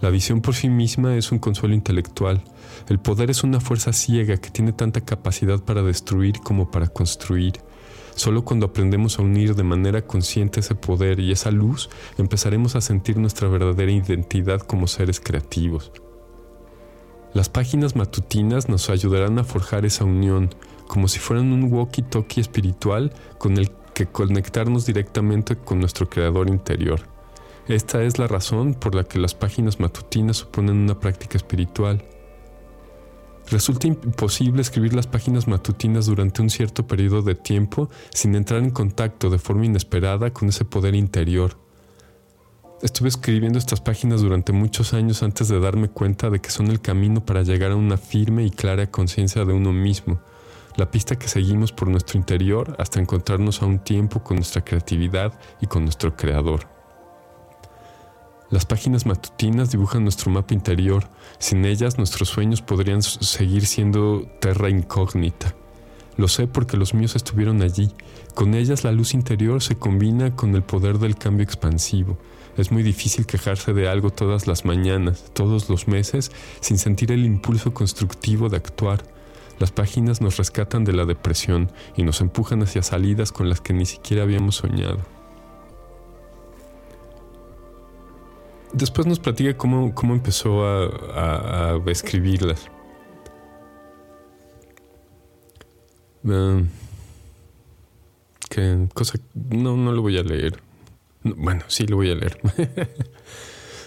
La visión por sí misma es un consuelo intelectual, el poder es una fuerza ciega que tiene tanta capacidad para destruir como para construir. Solo cuando aprendemos a unir de manera consciente ese poder y esa luz, empezaremos a sentir nuestra verdadera identidad como seres creativos. Las páginas matutinas nos ayudarán a forjar esa unión, como si fueran un walkie-talkie espiritual con el que conectarnos directamente con nuestro creador interior. Esta es la razón por la que las páginas matutinas suponen una práctica espiritual. Resulta imposible escribir las páginas matutinas durante un cierto periodo de tiempo sin entrar en contacto de forma inesperada con ese poder interior. Estuve escribiendo estas páginas durante muchos años antes de darme cuenta de que son el camino para llegar a una firme y clara conciencia de uno mismo, la pista que seguimos por nuestro interior hasta encontrarnos a un tiempo con nuestra creatividad y con nuestro creador. Las páginas matutinas dibujan nuestro mapa interior. Sin ellas nuestros sueños podrían seguir siendo terra incógnita. Lo sé porque los míos estuvieron allí. Con ellas la luz interior se combina con el poder del cambio expansivo. Es muy difícil quejarse de algo todas las mañanas, todos los meses, sin sentir el impulso constructivo de actuar. Las páginas nos rescatan de la depresión y nos empujan hacia salidas con las que ni siquiera habíamos soñado. Después nos platica cómo, cómo empezó a, escribirlas. Ah, que cosa no, no lo voy a leer. Bueno, sí lo voy a leer.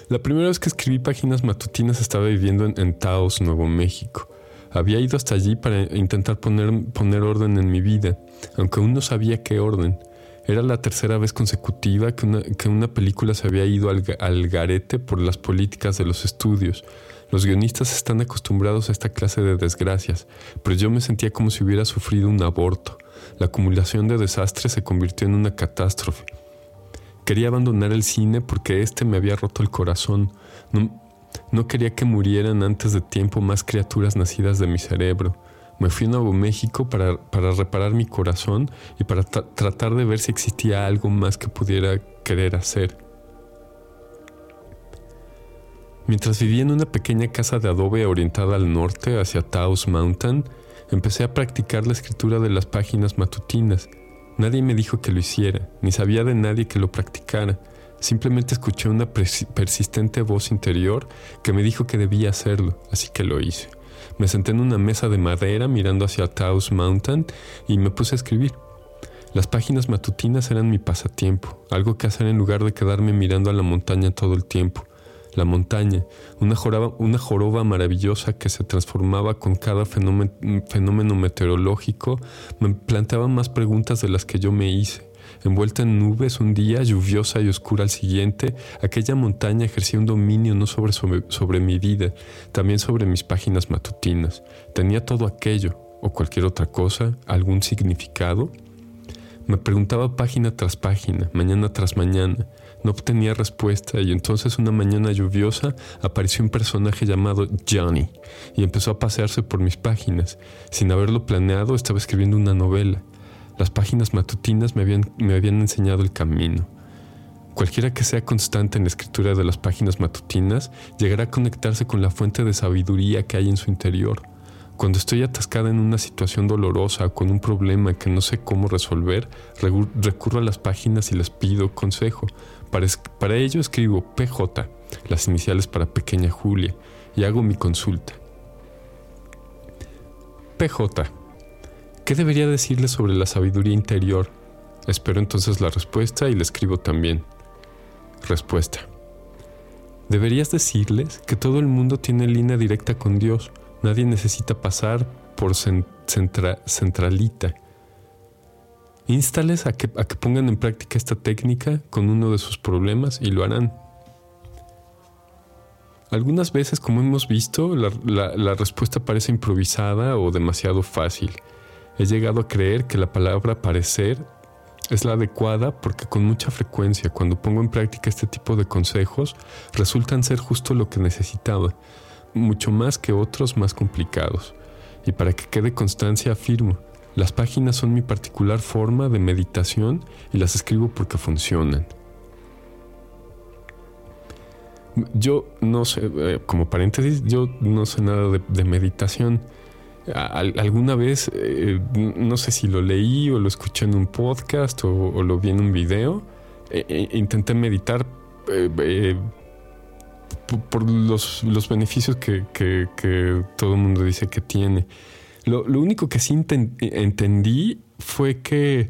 La primera vez que escribí páginas matutinas estaba viviendo en, Taos, Nuevo México. Había ido hasta allí para intentar poner, poner orden en mi vida, aunque aún no sabía qué orden. Era la tercera vez consecutiva que una, que una película se había ido al, al, garete por las políticas de los estudios. Los guionistas están acostumbrados a esta clase de desgracias, pero yo me sentía como si hubiera sufrido un aborto. La acumulación de desastres se convirtió en una catástrofe. Quería abandonar el cine porque este me había roto el corazón. No, quería que murieran antes de tiempo más criaturas nacidas de mi cerebro. Me fui a Nuevo México para, reparar mi corazón y para tratar de ver si existía algo más que pudiera querer hacer. Mientras vivía en una pequeña casa de adobe orientada al norte hacia Taos Mountain, empecé a practicar la escritura de las páginas matutinas Nadie me dijo que lo hiciera, ni sabía de nadie que lo practicara. Simplemente escuché una persistente voz interior que me dijo que debía hacerlo, así que lo hice. Me senté en una mesa de madera mirando hacia Taos Mountain y me puse a escribir. Las páginas matutinas eran mi pasatiempo, algo que hacer en lugar de quedarme mirando a la montaña todo el tiempo la montaña, una joroba, maravillosa que se transformaba con cada fenómeno, fenómeno meteorológico, me planteaba más preguntas de las que yo me hice. Envuelta en nubes un día, lluviosa y oscura al siguiente, aquella montaña ejercía un dominio no sobre, sobre, sobre mi vida, también sobre mis páginas matutinas. Tenía todo aquello, o cualquier otra cosa, algún significado. Me preguntaba página tras página, mañana tras mañana. No obtenía respuesta y entonces una mañana lluviosa apareció un personaje llamado Johnny y empezó a pasearse por mis páginas. Sin haberlo planeado, estaba escribiendo una novela. Las páginas matutinas me habían, me habían enseñado el camino. Cualquiera que sea constante en la escritura de las páginas matutinas llegará a conectarse con la fuente de sabiduría que hay en su interior. Cuando estoy atascada en una situación dolorosa o con un problema que no sé cómo resolver, recurro a las páginas y les pido consejo. Para, ello escribo PJ, las iniciales para Pequeña Julia, y hago mi consulta. PJ. ¿Qué debería decirle sobre la sabiduría interior? Espero entonces la respuesta y le escribo también. Respuesta. Deberías decirles que todo el mundo tiene línea directa con Dios. Nadie necesita pasar por centralita Instales a que, a que pongan en práctica esta técnica con uno de sus problemas y lo harán. Algunas veces, como hemos visto, la, respuesta parece improvisada o demasiado fácil. He llegado a creer que la palabra parecer es la adecuada porque con mucha frecuencia cuando pongo en práctica este tipo de consejos resultan ser justo lo que necesitaba, mucho más que otros más complicados. Y para que quede constancia afirmo, las páginas son mi particular forma de meditación y las escribo porque funcionan. Yo no sé, eh, como paréntesis, yo no sé nada de, meditación. Alguna vez, eh, no sé si lo leí o lo escuché en un podcast o, lo vi en un video, e, e, intenté meditar eh, por los, beneficios que, que todo el mundo dice que tiene. Lo, único que sí entendí fue que,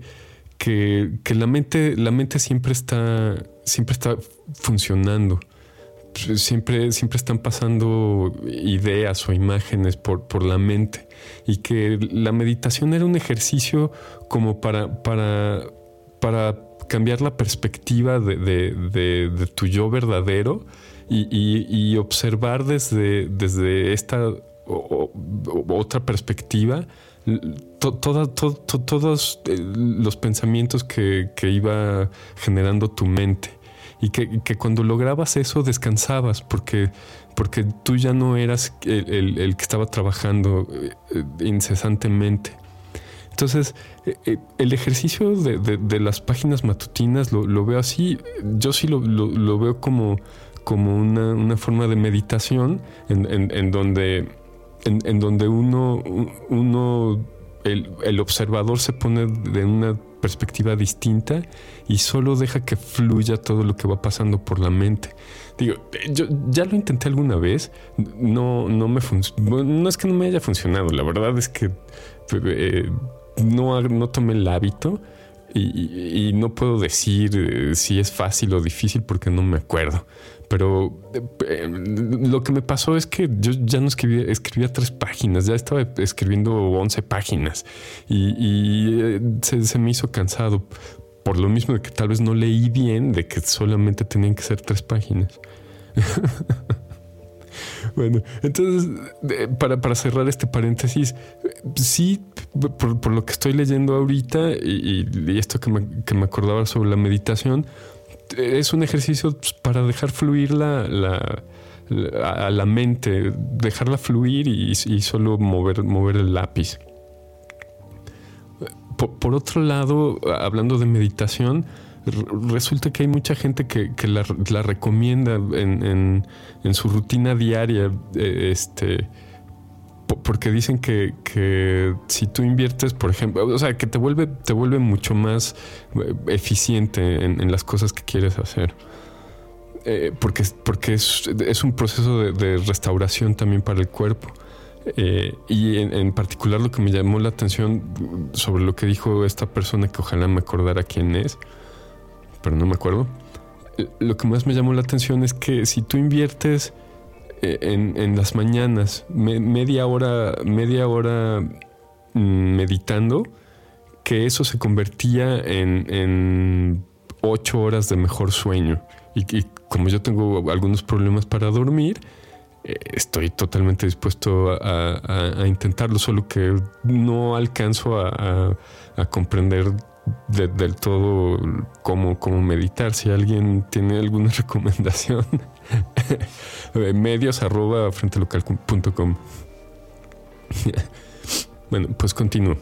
que, la, mente, la mente siempre está, siempre está funcionando. Siempre, siempre están pasando ideas o imágenes por, por la mente. Y que la meditación era un ejercicio como para, para, para cambiar la perspectiva de, tu yo verdadero y, observar desde, desde esta otra perspectiva, todos eh, los pensamientos que, iba generando tu mente. Y que, cuando lograbas eso descansabas porque, porque tú ya no eras el, que estaba trabajando eh, incesantemente. Entonces, eh, eh, el ejercicio de, las páginas matutinas lo, veo así, yo sí lo, veo como, como una, forma de meditación en, donde, en, donde uno, uno el, el observador se pone de una perspectiva distinta y solo deja que fluya todo lo que va pasando por la mente. Digo, yo ya lo intenté alguna vez, no, no me no es que no me haya funcionado, la verdad es que eh, no, no tomé el hábito y, no puedo decir eh, si es fácil o difícil porque no me acuerdo. Pero eh, lo que me pasó es que yo ya no escribía, escribía tres páginas, ya estaba escribiendo once páginas y, eh, se, me hizo cansado. Por lo mismo de que tal vez no leí bien, de que solamente tenían que ser tres páginas. bueno, entonces, para, cerrar este paréntesis, sí, por, lo que estoy leyendo ahorita y, esto que me, que me acordaba sobre la meditación, es un ejercicio pues, para dejar fluir la, a la mente, dejarla fluir y, solo mover, mover el lápiz. Por, otro lado, hablando de meditación, resulta que hay mucha gente que, la, recomienda en, su rutina diaria. Eh, este, porque dicen que, si tú inviertes, por ejemplo, o sea, que te vuelve, te vuelve mucho más eh, eficiente en, las cosas que quieres hacer. Eh, porque porque es, un proceso de, restauración también para el cuerpo. Eh, y en, particular lo que me llamó la atención sobre lo que dijo esta persona, que ojalá me acordara quién es, pero no me acuerdo. Lo que más me llamó la atención es que si tú inviertes eh, en, las mañanas, media hora, media hora mm, meditando, que eso se convertía en, ocho horas de mejor sueño. Y, como yo tengo algunos problemas para dormir, eh, estoy totalmente dispuesto a, intentarlo, solo que no alcanzo a, comprender del todo cómo, cómo meditar. Si alguien tiene alguna recomendación, medios arroba frentelocal.com. bueno, pues continúo.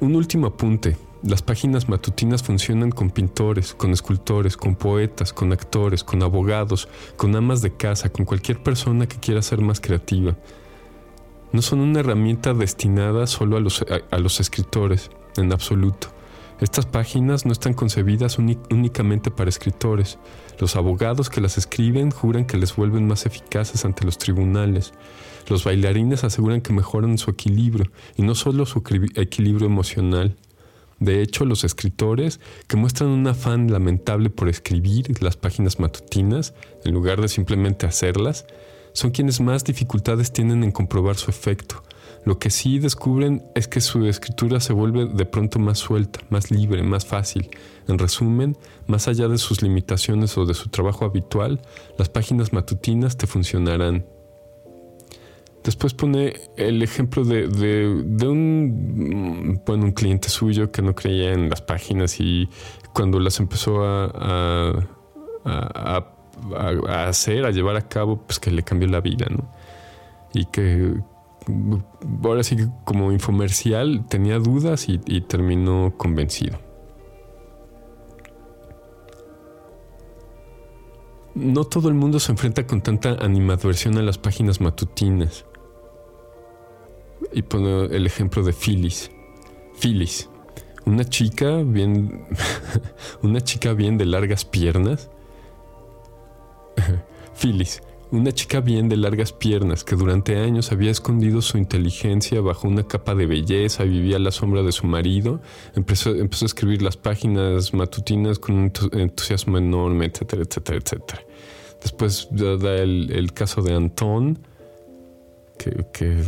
Un último apunte. Las páginas matutinas funcionan con pintores, con escultores, con poetas, con actores, con abogados, con amas de casa, con cualquier persona que quiera ser más creativa. No son una herramienta destinada solo a los, a los escritores, en absoluto. Estas páginas no están concebidas únicamente para escritores. Los abogados que las escriben juran que les vuelven más eficaces ante los tribunales. Los bailarines aseguran que mejoran su equilibrio, y no solo su equilibrio emocional. De hecho, los escritores, que muestran un afán lamentable por escribir las páginas matutinas, en lugar de simplemente hacerlas, son quienes más dificultades tienen en comprobar su efecto, lo que sí descubren es que su escritura se vuelve de pronto más suelta, más libre, más fácil. En resumen, más allá de sus limitaciones o de su trabajo habitual, las páginas matutinas te funcionarán. Después pone el ejemplo de, un, bueno, un cliente suyo que no creía en las páginas y cuando las empezó a, a hacer, a llevar a cabo, pues que le cambió la vida, ¿no? Y que, ahora sí que como infomercial tenía dudas y, terminó convencido. No todo el mundo se enfrenta con tanta animadversión a las páginas matutinas. Y pongo el ejemplo de Phyllis. Phyllis, una chica bien. una chica bien de largas piernas. Phyllis, una chica bien de largas piernas que durante años había escondido su inteligencia bajo una capa de belleza, vivía a la sombra de su marido, empezó, empezó a escribir las páginas matutinas con un entusiasmo enorme, etcétera, etcétera, etcétera. Después da el, caso de Antón, que, que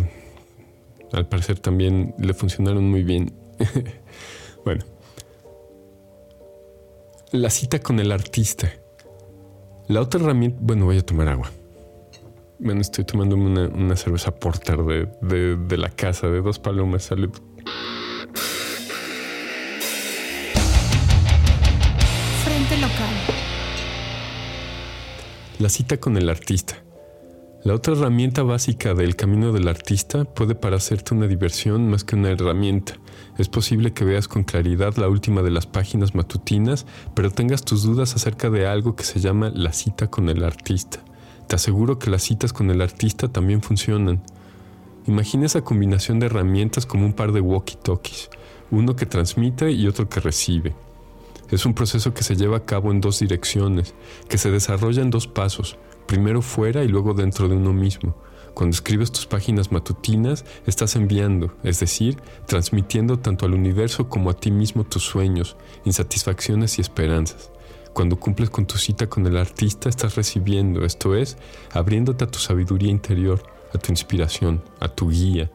al parecer también le funcionaron muy bien. bueno. La cita con el artista. La otra herramienta, bueno, voy a tomar agua. Bueno, estoy tomando una, cerveza porter de, de, la casa de dos palomas. Salud. Frente local. La cita con el artista. La otra herramienta básica del camino del artista puede parecerte una diversión más que una herramienta. Es posible que veas con claridad la última de las páginas matutinas, pero tengas tus dudas acerca de algo que se llama la cita con el artista. Te aseguro que las citas con el artista también funcionan. Imagina esa combinación de herramientas como un par de walkie-talkies, uno que transmite y otro que recibe. Es un proceso que se lleva a cabo en dos direcciones, que se desarrolla en dos pasos primero fuera y luego dentro de uno mismo. Cuando escribes tus páginas matutinas, estás enviando, es decir, transmitiendo tanto al universo como a ti mismo tus sueños, insatisfacciones y esperanzas. Cuando cumples con tu cita con el artista, estás recibiendo, esto es, abriéndote a tu sabiduría interior, a tu inspiración, a tu guía.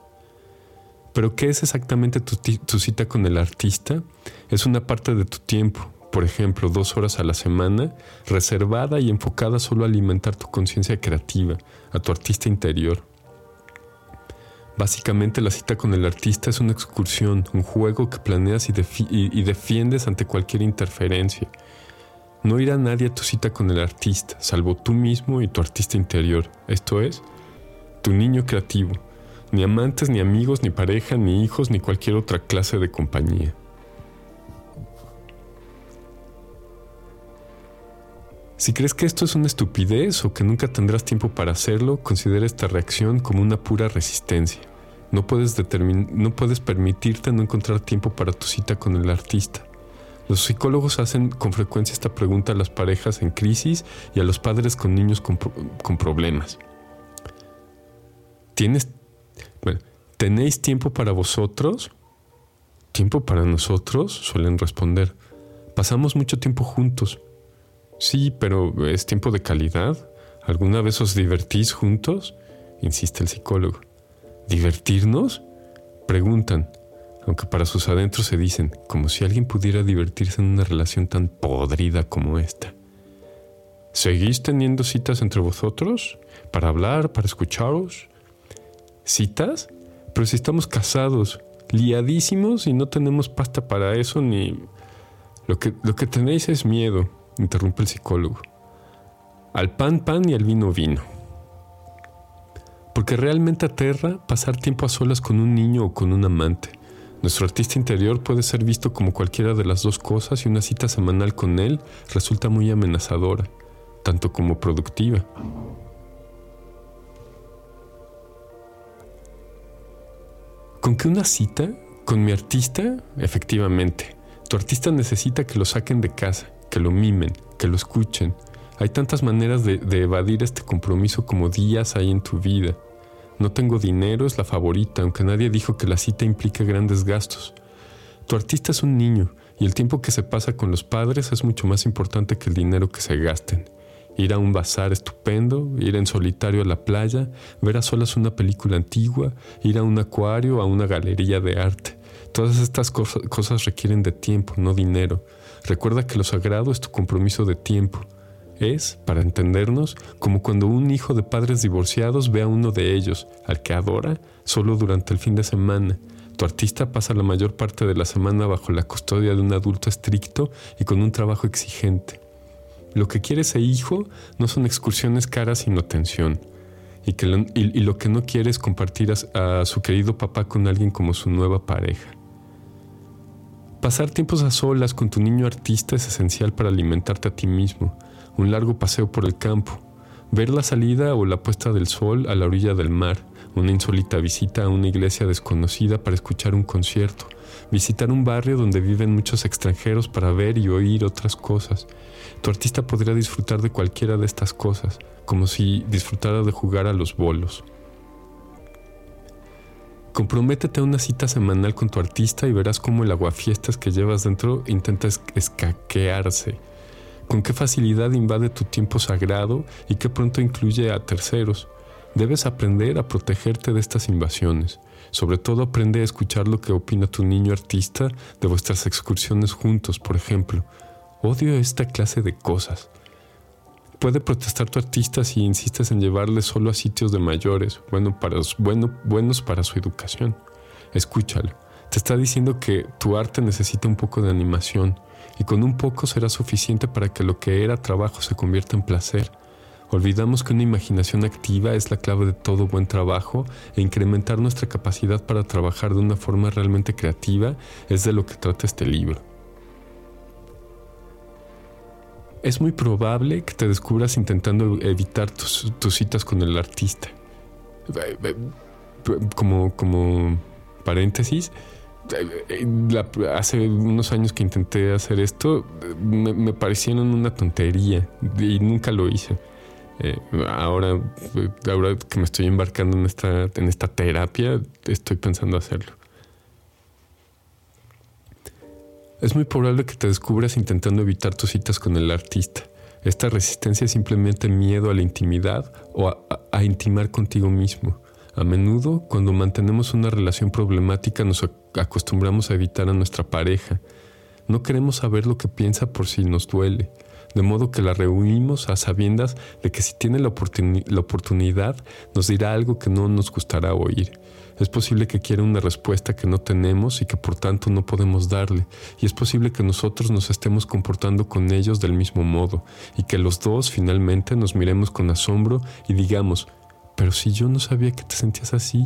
Pero ¿qué es exactamente tu, tu cita con el artista? Es una parte de tu tiempo, por ejemplo, dos horas a la semana, reservada y enfocada solo a alimentar tu conciencia creativa, a tu artista interior. Básicamente la cita con el artista es una excursión, un juego que planeas y, y, defiendes ante cualquier interferencia. No irá nadie a tu cita con el artista, salvo tú mismo y tu artista interior, esto es, tu niño creativo, ni amantes, ni amigos, ni pareja, ni hijos, ni cualquier otra clase de compañía. Si crees que esto es una estupidez o que nunca tendrás tiempo para hacerlo, considera esta reacción como una pura resistencia. No puedes, no puedes permitirte no encontrar tiempo para tu cita con el artista. Los psicólogos hacen con frecuencia esta pregunta a las parejas en crisis y a los padres con niños con, con problemas. ¿Tienes, bueno, ¿Tenéis tiempo para vosotros? ¿Tiempo para nosotros? Suelen responder. Pasamos mucho tiempo juntos. Sí, pero es tiempo de calidad. ¿Alguna vez os divertís juntos? Insiste el psicólogo. ¿Divertirnos? Preguntan, aunque para sus adentros se dicen, como si alguien pudiera divertirse en una relación tan podrida como esta. ¿Seguís teniendo citas entre vosotros? ¿Para hablar? ¿Para escucharos? ¿Citas? Pero si estamos casados, liadísimos y no tenemos pasta para eso ni... Lo que, lo que tenéis es miedo interrumpe el psicólogo. Al pan pan y al vino vino. Porque realmente aterra pasar tiempo a solas con un niño o con un amante. Nuestro artista interior puede ser visto como cualquiera de las dos cosas y una cita semanal con él resulta muy amenazadora, tanto como productiva. ¿Con qué una cita? ¿Con mi artista? Efectivamente. Tu artista necesita que lo saquen de casa que lo mimen, que lo escuchen. Hay tantas maneras de, evadir este compromiso como días hay en tu vida. No tengo dinero es la favorita, aunque nadie dijo que la cita implique grandes gastos. Tu artista es un niño y el tiempo que se pasa con los padres es mucho más importante que el dinero que se gasten. Ir a un bazar estupendo, ir en solitario a la playa, ver a solas una película antigua, ir a un acuario, a una galería de arte. Todas estas cosas requieren de tiempo, no dinero. Recuerda que lo sagrado es tu compromiso de tiempo. Es, para entendernos, como cuando un hijo de padres divorciados ve a uno de ellos, al que adora, solo durante el fin de semana. Tu artista pasa la mayor parte de la semana bajo la custodia de un adulto estricto y con un trabajo exigente. Lo que quiere ese hijo no son excursiones caras sino tensión. Y, lo, y, lo que no quiere es compartir a su querido papá con alguien como su nueva pareja. Pasar tiempos a solas con tu niño artista es esencial para alimentarte a ti mismo. Un largo paseo por el campo, ver la salida o la puesta del sol a la orilla del mar, una insólita visita a una iglesia desconocida para escuchar un concierto, visitar un barrio donde viven muchos extranjeros para ver y oír otras cosas. Tu artista podría disfrutar de cualquiera de estas cosas, como si disfrutara de jugar a los bolos. Comprométete a una cita semanal con tu artista y verás cómo el aguafiestas que llevas dentro intenta escaquearse. Con qué facilidad invade tu tiempo sagrado y qué pronto incluye a terceros. Debes aprender a protegerte de estas invasiones. Sobre todo aprende a escuchar lo que opina tu niño artista de vuestras excursiones juntos, por ejemplo. Odio esta clase de cosas. Puede protestar tu artista si insistes en llevarle solo a sitios de mayores, bueno para, bueno, buenos para su educación. Escúchalo. Te está diciendo que tu arte necesita un poco de animación y con un poco será suficiente para que lo que era trabajo se convierta en placer. Olvidamos que una imaginación activa es la clave de todo buen trabajo e incrementar nuestra capacidad para trabajar de una forma realmente creativa es de lo que trata este libro. Es muy probable que te descubras intentando evitar tus, citas con el artista. Como, como paréntesis, hace unos años que intenté hacer esto, me, me parecieron una tontería y nunca lo hice. Eh, ahora, ahora que me estoy embarcando en esta, en esta terapia, estoy pensando hacerlo. Es muy probable que te descubras intentando evitar tus citas con el artista. Esta resistencia es simplemente miedo a la intimidad o a, a intimar contigo mismo. A menudo, cuando mantenemos una relación problemática, nos acostumbramos a evitar a nuestra pareja. No queremos saber lo que piensa por si nos duele de modo que la reunimos a sabiendas de que si tiene la, oportunidad nos dirá algo que no nos gustará oír. Es posible que quiera una respuesta que no tenemos y que por tanto no podemos darle, y es posible que nosotros nos estemos comportando con ellos del mismo modo, y que los dos finalmente nos miremos con asombro y digamos, pero si yo no sabía que te sentías así,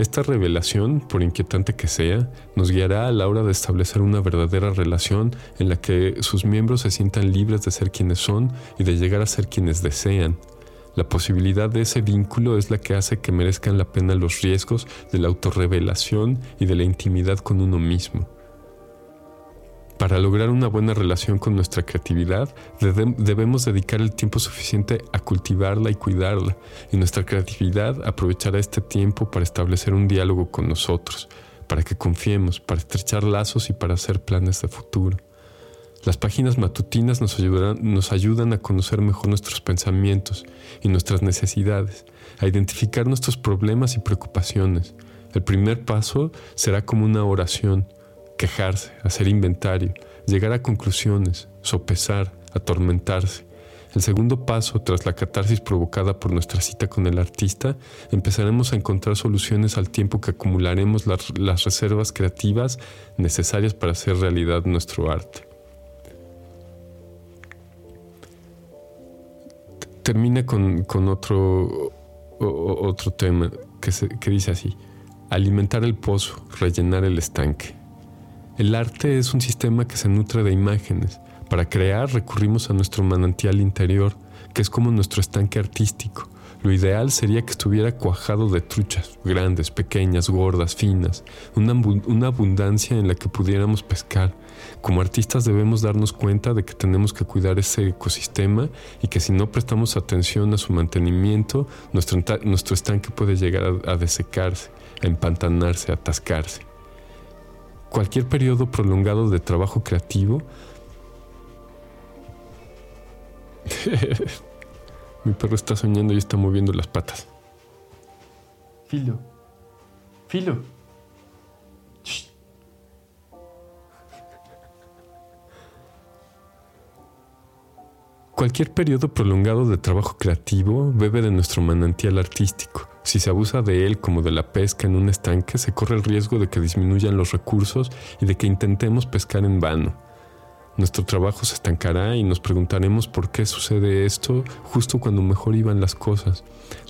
esta revelación, por inquietante que sea, nos guiará a la hora de establecer una verdadera relación en la que sus miembros se sientan libres de ser quienes son y de llegar a ser quienes desean. La posibilidad de ese vínculo es la que hace que merezcan la pena los riesgos de la autorrevelación y de la intimidad con uno mismo. Para lograr una buena relación con nuestra creatividad, debemos dedicar el tiempo suficiente a cultivarla y cuidarla, y nuestra creatividad aprovechará este tiempo para establecer un diálogo con nosotros, para que confiemos, para estrechar lazos y para hacer planes de futuro. Las páginas matutinas nos ayudan, a conocer mejor nuestros pensamientos y nuestras necesidades, a identificar nuestros problemas y preocupaciones. El primer paso será como una oración, quejarse, hacer inventario, llegar a conclusiones, sopesar, atormentarse. El segundo paso, tras la catarsis provocada por nuestra cita con el artista, empezaremos a encontrar soluciones al tiempo que acumularemos las, reservas creativas necesarias para hacer realidad nuestro arte. Termina con, otro, otro tema que, que dice así, alimentar el pozo, rellenar el estanque. El arte es un sistema que se nutre de imágenes. Para crear recurrimos a nuestro manantial interior, que es como nuestro estanque artístico. Lo ideal sería que estuviera cuajado de truchas, grandes, pequeñas, gordas, finas, una, abundancia en la que pudiéramos pescar. Como artistas debemos darnos cuenta de que tenemos que cuidar ese ecosistema y que si no prestamos atención a su mantenimiento, nuestro, nuestro estanque puede llegar a, a desecarse, a empantanarse, a atascarse cualquier periodo prolongado de trabajo creativo. Mi perro está soñando y está moviendo las patas. Filo. Filo. Cualquier periodo prolongado de trabajo creativo bebe de nuestro manantial artístico. Si se abusa de él como de la pesca en un estanque, se corre el riesgo de que disminuyan los recursos y de que intentemos pescar en vano. Nuestro trabajo se estancará y nos preguntaremos por qué sucede esto justo cuando mejor iban las cosas.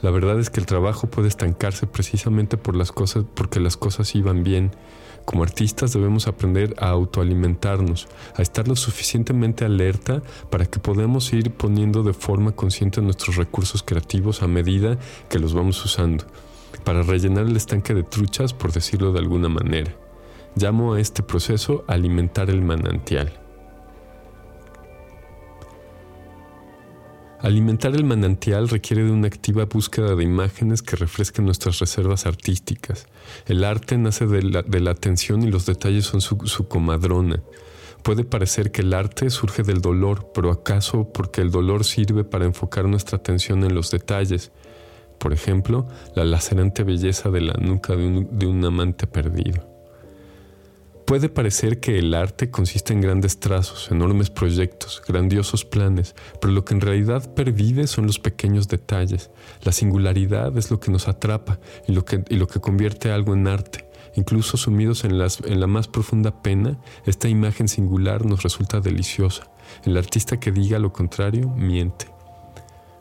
La verdad es que el trabajo puede estancarse precisamente por las cosas, porque las cosas iban bien. Como artistas debemos aprender a autoalimentarnos, a estar lo suficientemente alerta para que podamos ir poniendo de forma consciente nuestros recursos creativos a medida que los vamos usando, para rellenar el estanque de truchas, por decirlo de alguna manera. Llamo a este proceso alimentar el manantial. Alimentar el manantial requiere de una activa búsqueda de imágenes que refresquen nuestras reservas artísticas. El arte nace de la, atención y los detalles son su, comadrona. Puede parecer que el arte surge del dolor, pero acaso porque el dolor sirve para enfocar nuestra atención en los detalles. Por ejemplo, la lacerante belleza de la nuca de un amante perdido. Puede parecer que el arte consiste en grandes trazos, enormes proyectos, grandiosos planes, pero lo que en realidad pervive son los pequeños detalles. La singularidad es lo que nos atrapa y lo que, convierte algo en arte. Incluso sumidos en la más profunda pena, esta imagen singular nos resulta deliciosa. El artista que diga lo contrario miente.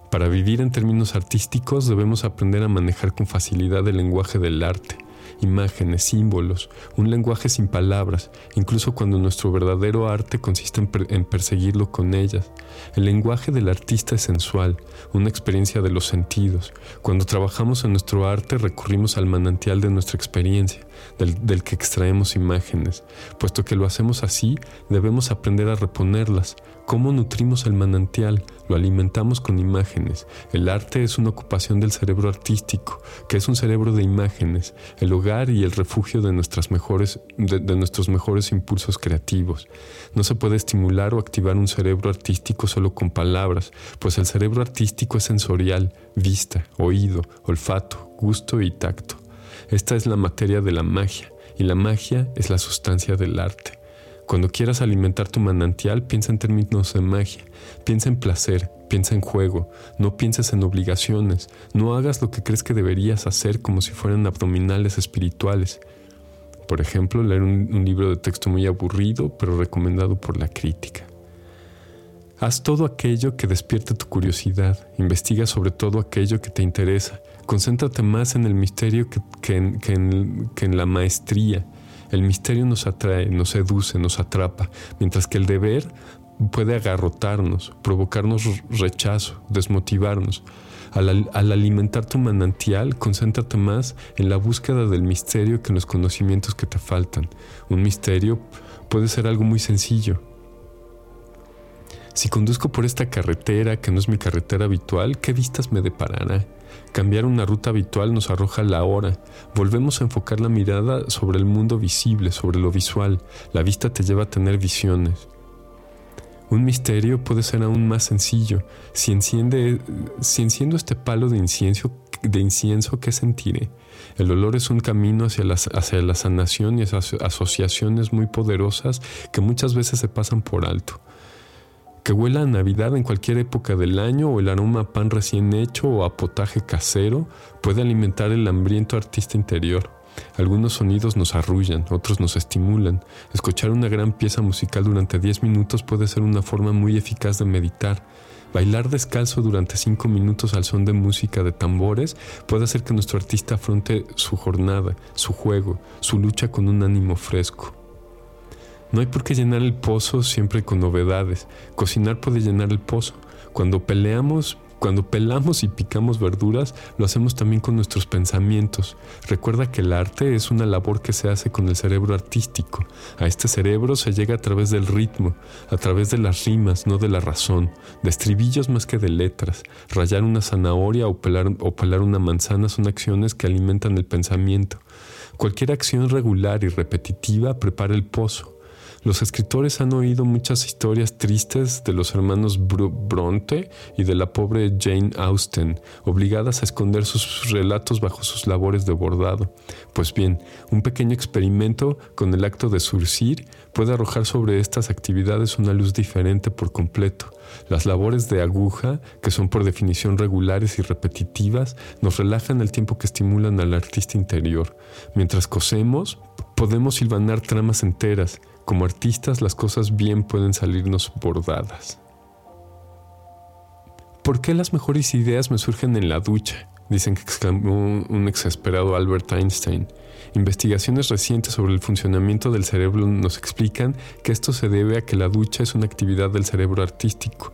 Para vivir en términos artísticos debemos aprender a manejar con facilidad el lenguaje del arte imágenes, símbolos, un lenguaje sin palabras, incluso cuando nuestro verdadero arte consiste en, perseguirlo con ellas. El lenguaje del artista es sensual, una experiencia de los sentidos. Cuando trabajamos en nuestro arte recurrimos al manantial de nuestra experiencia, del, que extraemos imágenes. Puesto que lo hacemos así, debemos aprender a reponerlas. ¿Cómo nutrimos el manantial? Lo alimentamos con imágenes. El arte es una ocupación del cerebro artístico, que es un cerebro de imágenes, el hogar y el refugio de, nuestras mejores, de nuestros mejores impulsos creativos. No se puede estimular o activar un cerebro artístico solo con palabras, pues el cerebro artístico es sensorial, vista, oído, olfato, gusto y tacto. Esta es la materia de la magia y la magia es la sustancia del arte. Cuando quieras alimentar tu manantial, piensa en términos de magia, piensa en placer, piensa en juego, no pienses en obligaciones, no hagas lo que crees que deberías hacer como si fueran abdominales espirituales. Por ejemplo, leer un, libro de texto muy aburrido, pero recomendado por la crítica. Haz todo aquello que despierte tu curiosidad, investiga sobre todo aquello que te interesa, concéntrate más en el misterio que, en, la maestría. El misterio nos atrae, nos seduce, nos atrapa, mientras que el deber puede agarrotarnos, provocarnos rechazo, desmotivarnos. Al, al, alimentar tu manantial, concéntrate más en la búsqueda del misterio que en los conocimientos que te faltan. Un misterio puede ser algo muy sencillo, si conduzco por esta carretera que no es mi carretera habitual, ¿qué vistas me deparará? Cambiar una ruta habitual nos arroja la hora. Volvemos a enfocar la mirada sobre el mundo visible, sobre lo visual. La vista te lleva a tener visiones. Un misterio puede ser aún más sencillo. Si, enciende, si enciendo este palo de incienso, de incienso, ¿qué sentiré? El olor es un camino hacia hacia la sanación y esas asociaciones muy poderosas que muchas veces se pasan por alto que huela a Navidad en cualquier época del año o el aroma a pan recién hecho o a potaje casero puede alimentar el hambriento artista interior. Algunos sonidos nos arrullan, otros nos estimulan. Escuchar una gran pieza musical durante 10 minutos puede ser una forma muy eficaz de meditar. Bailar descalzo durante 5 minutos al son de música de tambores puede hacer que nuestro artista afronte su jornada, su juego, su lucha con un ánimo fresco. No hay por qué llenar el pozo siempre con novedades. Cocinar puede llenar el pozo. Cuando peleamos, cuando pelamos y picamos verduras, lo hacemos también con nuestros pensamientos. Recuerda que el arte es una labor que se hace con el cerebro artístico. A este cerebro se llega a través del ritmo, a través de las rimas, no de la razón, de estribillos más que de letras. Rayar una zanahoria o pelar, o pelar una manzana son acciones que alimentan el pensamiento. Cualquier acción regular y repetitiva prepara el pozo. Los escritores han oído muchas historias tristes de los hermanos Bronte y de la pobre Jane Austen, obligadas a esconder sus relatos bajo sus labores de bordado. Pues bien, un pequeño experimento con el acto de surcir puede arrojar sobre estas actividades una luz diferente por completo. Las labores de aguja, que son por definición regulares y repetitivas, nos relajan el tiempo que estimulan al artista interior. Mientras cosemos, podemos silvanar tramas enteras, como artistas las cosas bien pueden salirnos bordadas. ¿Por qué las mejores ideas me surgen en la ducha? Dicen que exclamó un exasperado Albert Einstein. Investigaciones recientes sobre el funcionamiento del cerebro nos explican que esto se debe a que la ducha es una actividad del cerebro artístico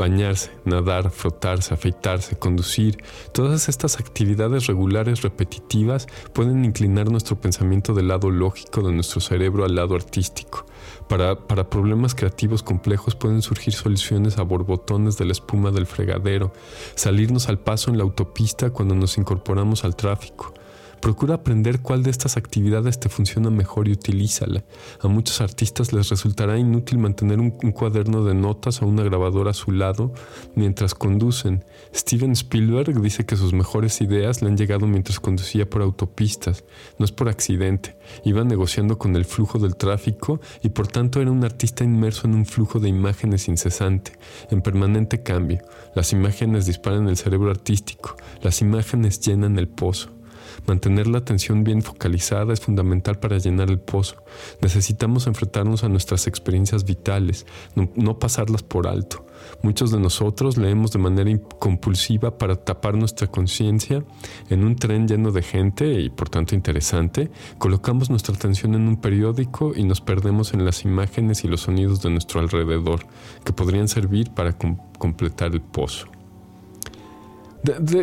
bañarse, nadar, frotarse, afeitarse, conducir, todas estas actividades regulares repetitivas pueden inclinar nuestro pensamiento del lado lógico de nuestro cerebro al lado artístico. Para, para problemas creativos complejos pueden surgir soluciones a borbotones de la espuma del fregadero, salirnos al paso en la autopista cuando nos incorporamos al tráfico, Procura aprender cuál de estas actividades te funciona mejor y utilízala. A muchos artistas les resultará inútil mantener un, cuaderno de notas o una grabadora a su lado mientras conducen. Steven Spielberg dice que sus mejores ideas le han llegado mientras conducía por autopistas. No es por accidente. Iba negociando con el flujo del tráfico y por tanto era un artista inmerso en un flujo de imágenes incesante, en permanente cambio. Las imágenes disparan el cerebro artístico, las imágenes llenan el pozo. Mantener la atención bien focalizada es fundamental para llenar el pozo. Necesitamos enfrentarnos a nuestras experiencias vitales, no, pasarlas por alto. Muchos de nosotros leemos de manera compulsiva para tapar nuestra conciencia en un tren lleno de gente y por tanto interesante. Colocamos nuestra atención en un periódico y nos perdemos en las imágenes y los sonidos de nuestro alrededor que podrían servir para completar el pozo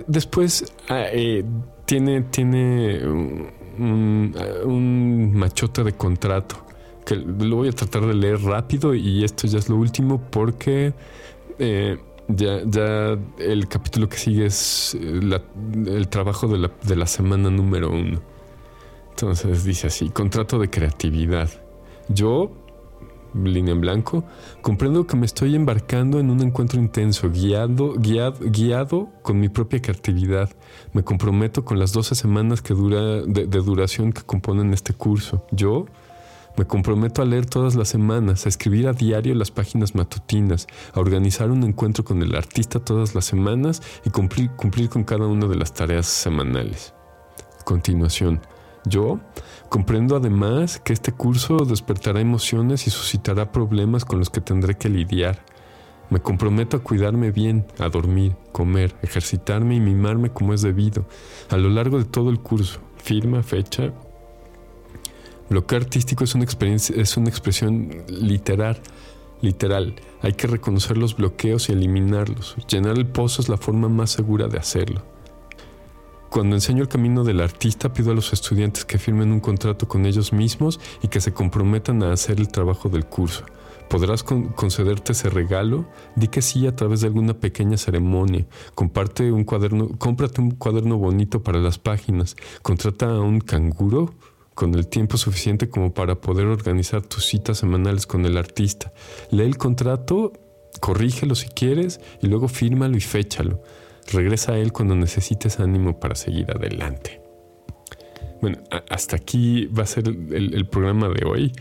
después ah, eh, tiene, tiene un, machote de contrato que lo voy a tratar de leer rápido y esto ya es lo último porque eh, ya, ya, el capítulo que sigue es eh, el trabajo de la, de la semana número uno. Entonces dice así, contrato de creatividad. Yo línea en blanco, comprendo que me estoy embarcando en un encuentro intenso, guiado, guiado, guiado con mi propia creatividad. Me comprometo con las 12 semanas que dura, de, duración que componen este curso. Yo me comprometo a leer todas las semanas, a escribir a diario las páginas matutinas, a organizar un encuentro con el artista todas las semanas y cumplir, cumplir con cada una de las tareas semanales. Continuación. Yo comprendo además que este curso despertará emociones y suscitará problemas con los que tendré que lidiar. Me comprometo a cuidarme bien, a dormir, comer, ejercitarme y mimarme como es debido, a lo largo de todo el curso. Firma, fecha. Bloqueo artístico es una, experiencia, es una expresión literal, literal. Hay que reconocer los bloqueos y eliminarlos. Llenar el pozo es la forma más segura de hacerlo. Cuando enseño el camino del artista, pido a los estudiantes que firmen un contrato con ellos mismos y que se comprometan a hacer el trabajo del curso. ¿Podrás concederte ese regalo? Di que sí a través de alguna pequeña ceremonia. Comparte un cuaderno, cómprate un cuaderno bonito para las páginas. Contrata a un canguro con el tiempo suficiente como para poder organizar tus citas semanales con el artista. Lee el contrato, corrígelo si quieres y luego fírmalo y féchalo. Regresa a Él cuando necesites ánimo para seguir adelante. Bueno, hasta aquí va a ser el, programa de hoy.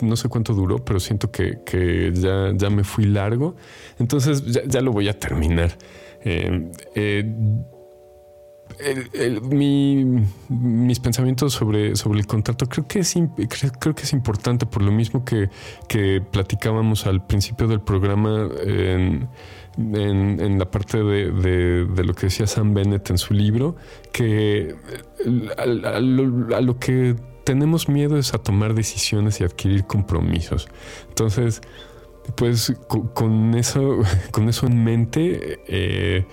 no sé cuánto duró, pero siento que, ya, ya, me fui largo. Entonces ya, lo voy a terminar. Eh, mis pensamientos sobre, sobre el contrato creo que, es, creo, que es importante por lo mismo que, platicábamos al principio del programa en, en, la parte de, de, lo que decía Sam Bennett en su libro, que a, lo, que tenemos miedo es a tomar decisiones y adquirir compromisos. Entonces, pues con, eso, con eso en mente, eh,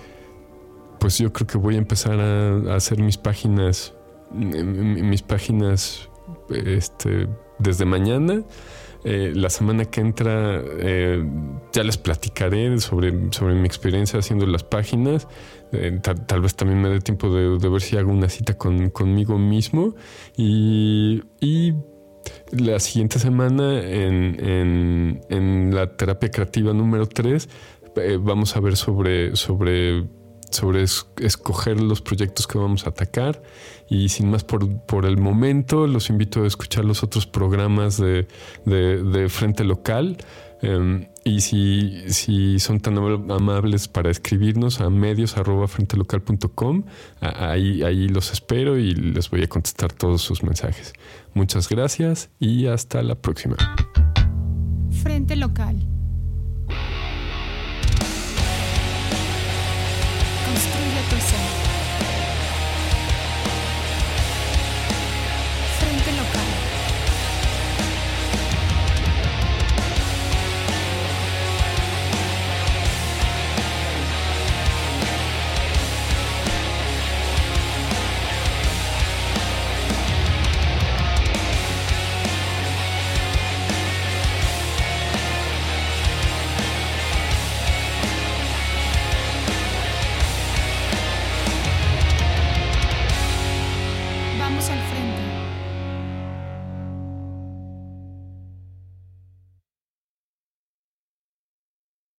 pues yo creo que voy a empezar a, hacer mis páginas, mis páginas este, desde mañana. Eh, la semana que entra eh, ya les platicaré sobre, sobre mi experiencia haciendo las páginas. Eh, tal, vez también me dé tiempo de, ver si hago una cita con, conmigo mismo. Y, y, la siguiente semana en, en, en la terapia creativa número 3 vamos a ver sobre, sobre sobre escoger los proyectos que vamos a atacar. Y sin más por, el momento, los invito a escuchar los otros programas de, Frente Local. Em, y si, si, son tan amables para escribirnos a medios arroba frentelocal.com, ahí, ahí los espero y les voy a contestar todos sus mensajes. Muchas gracias y hasta la próxima. Frente Local.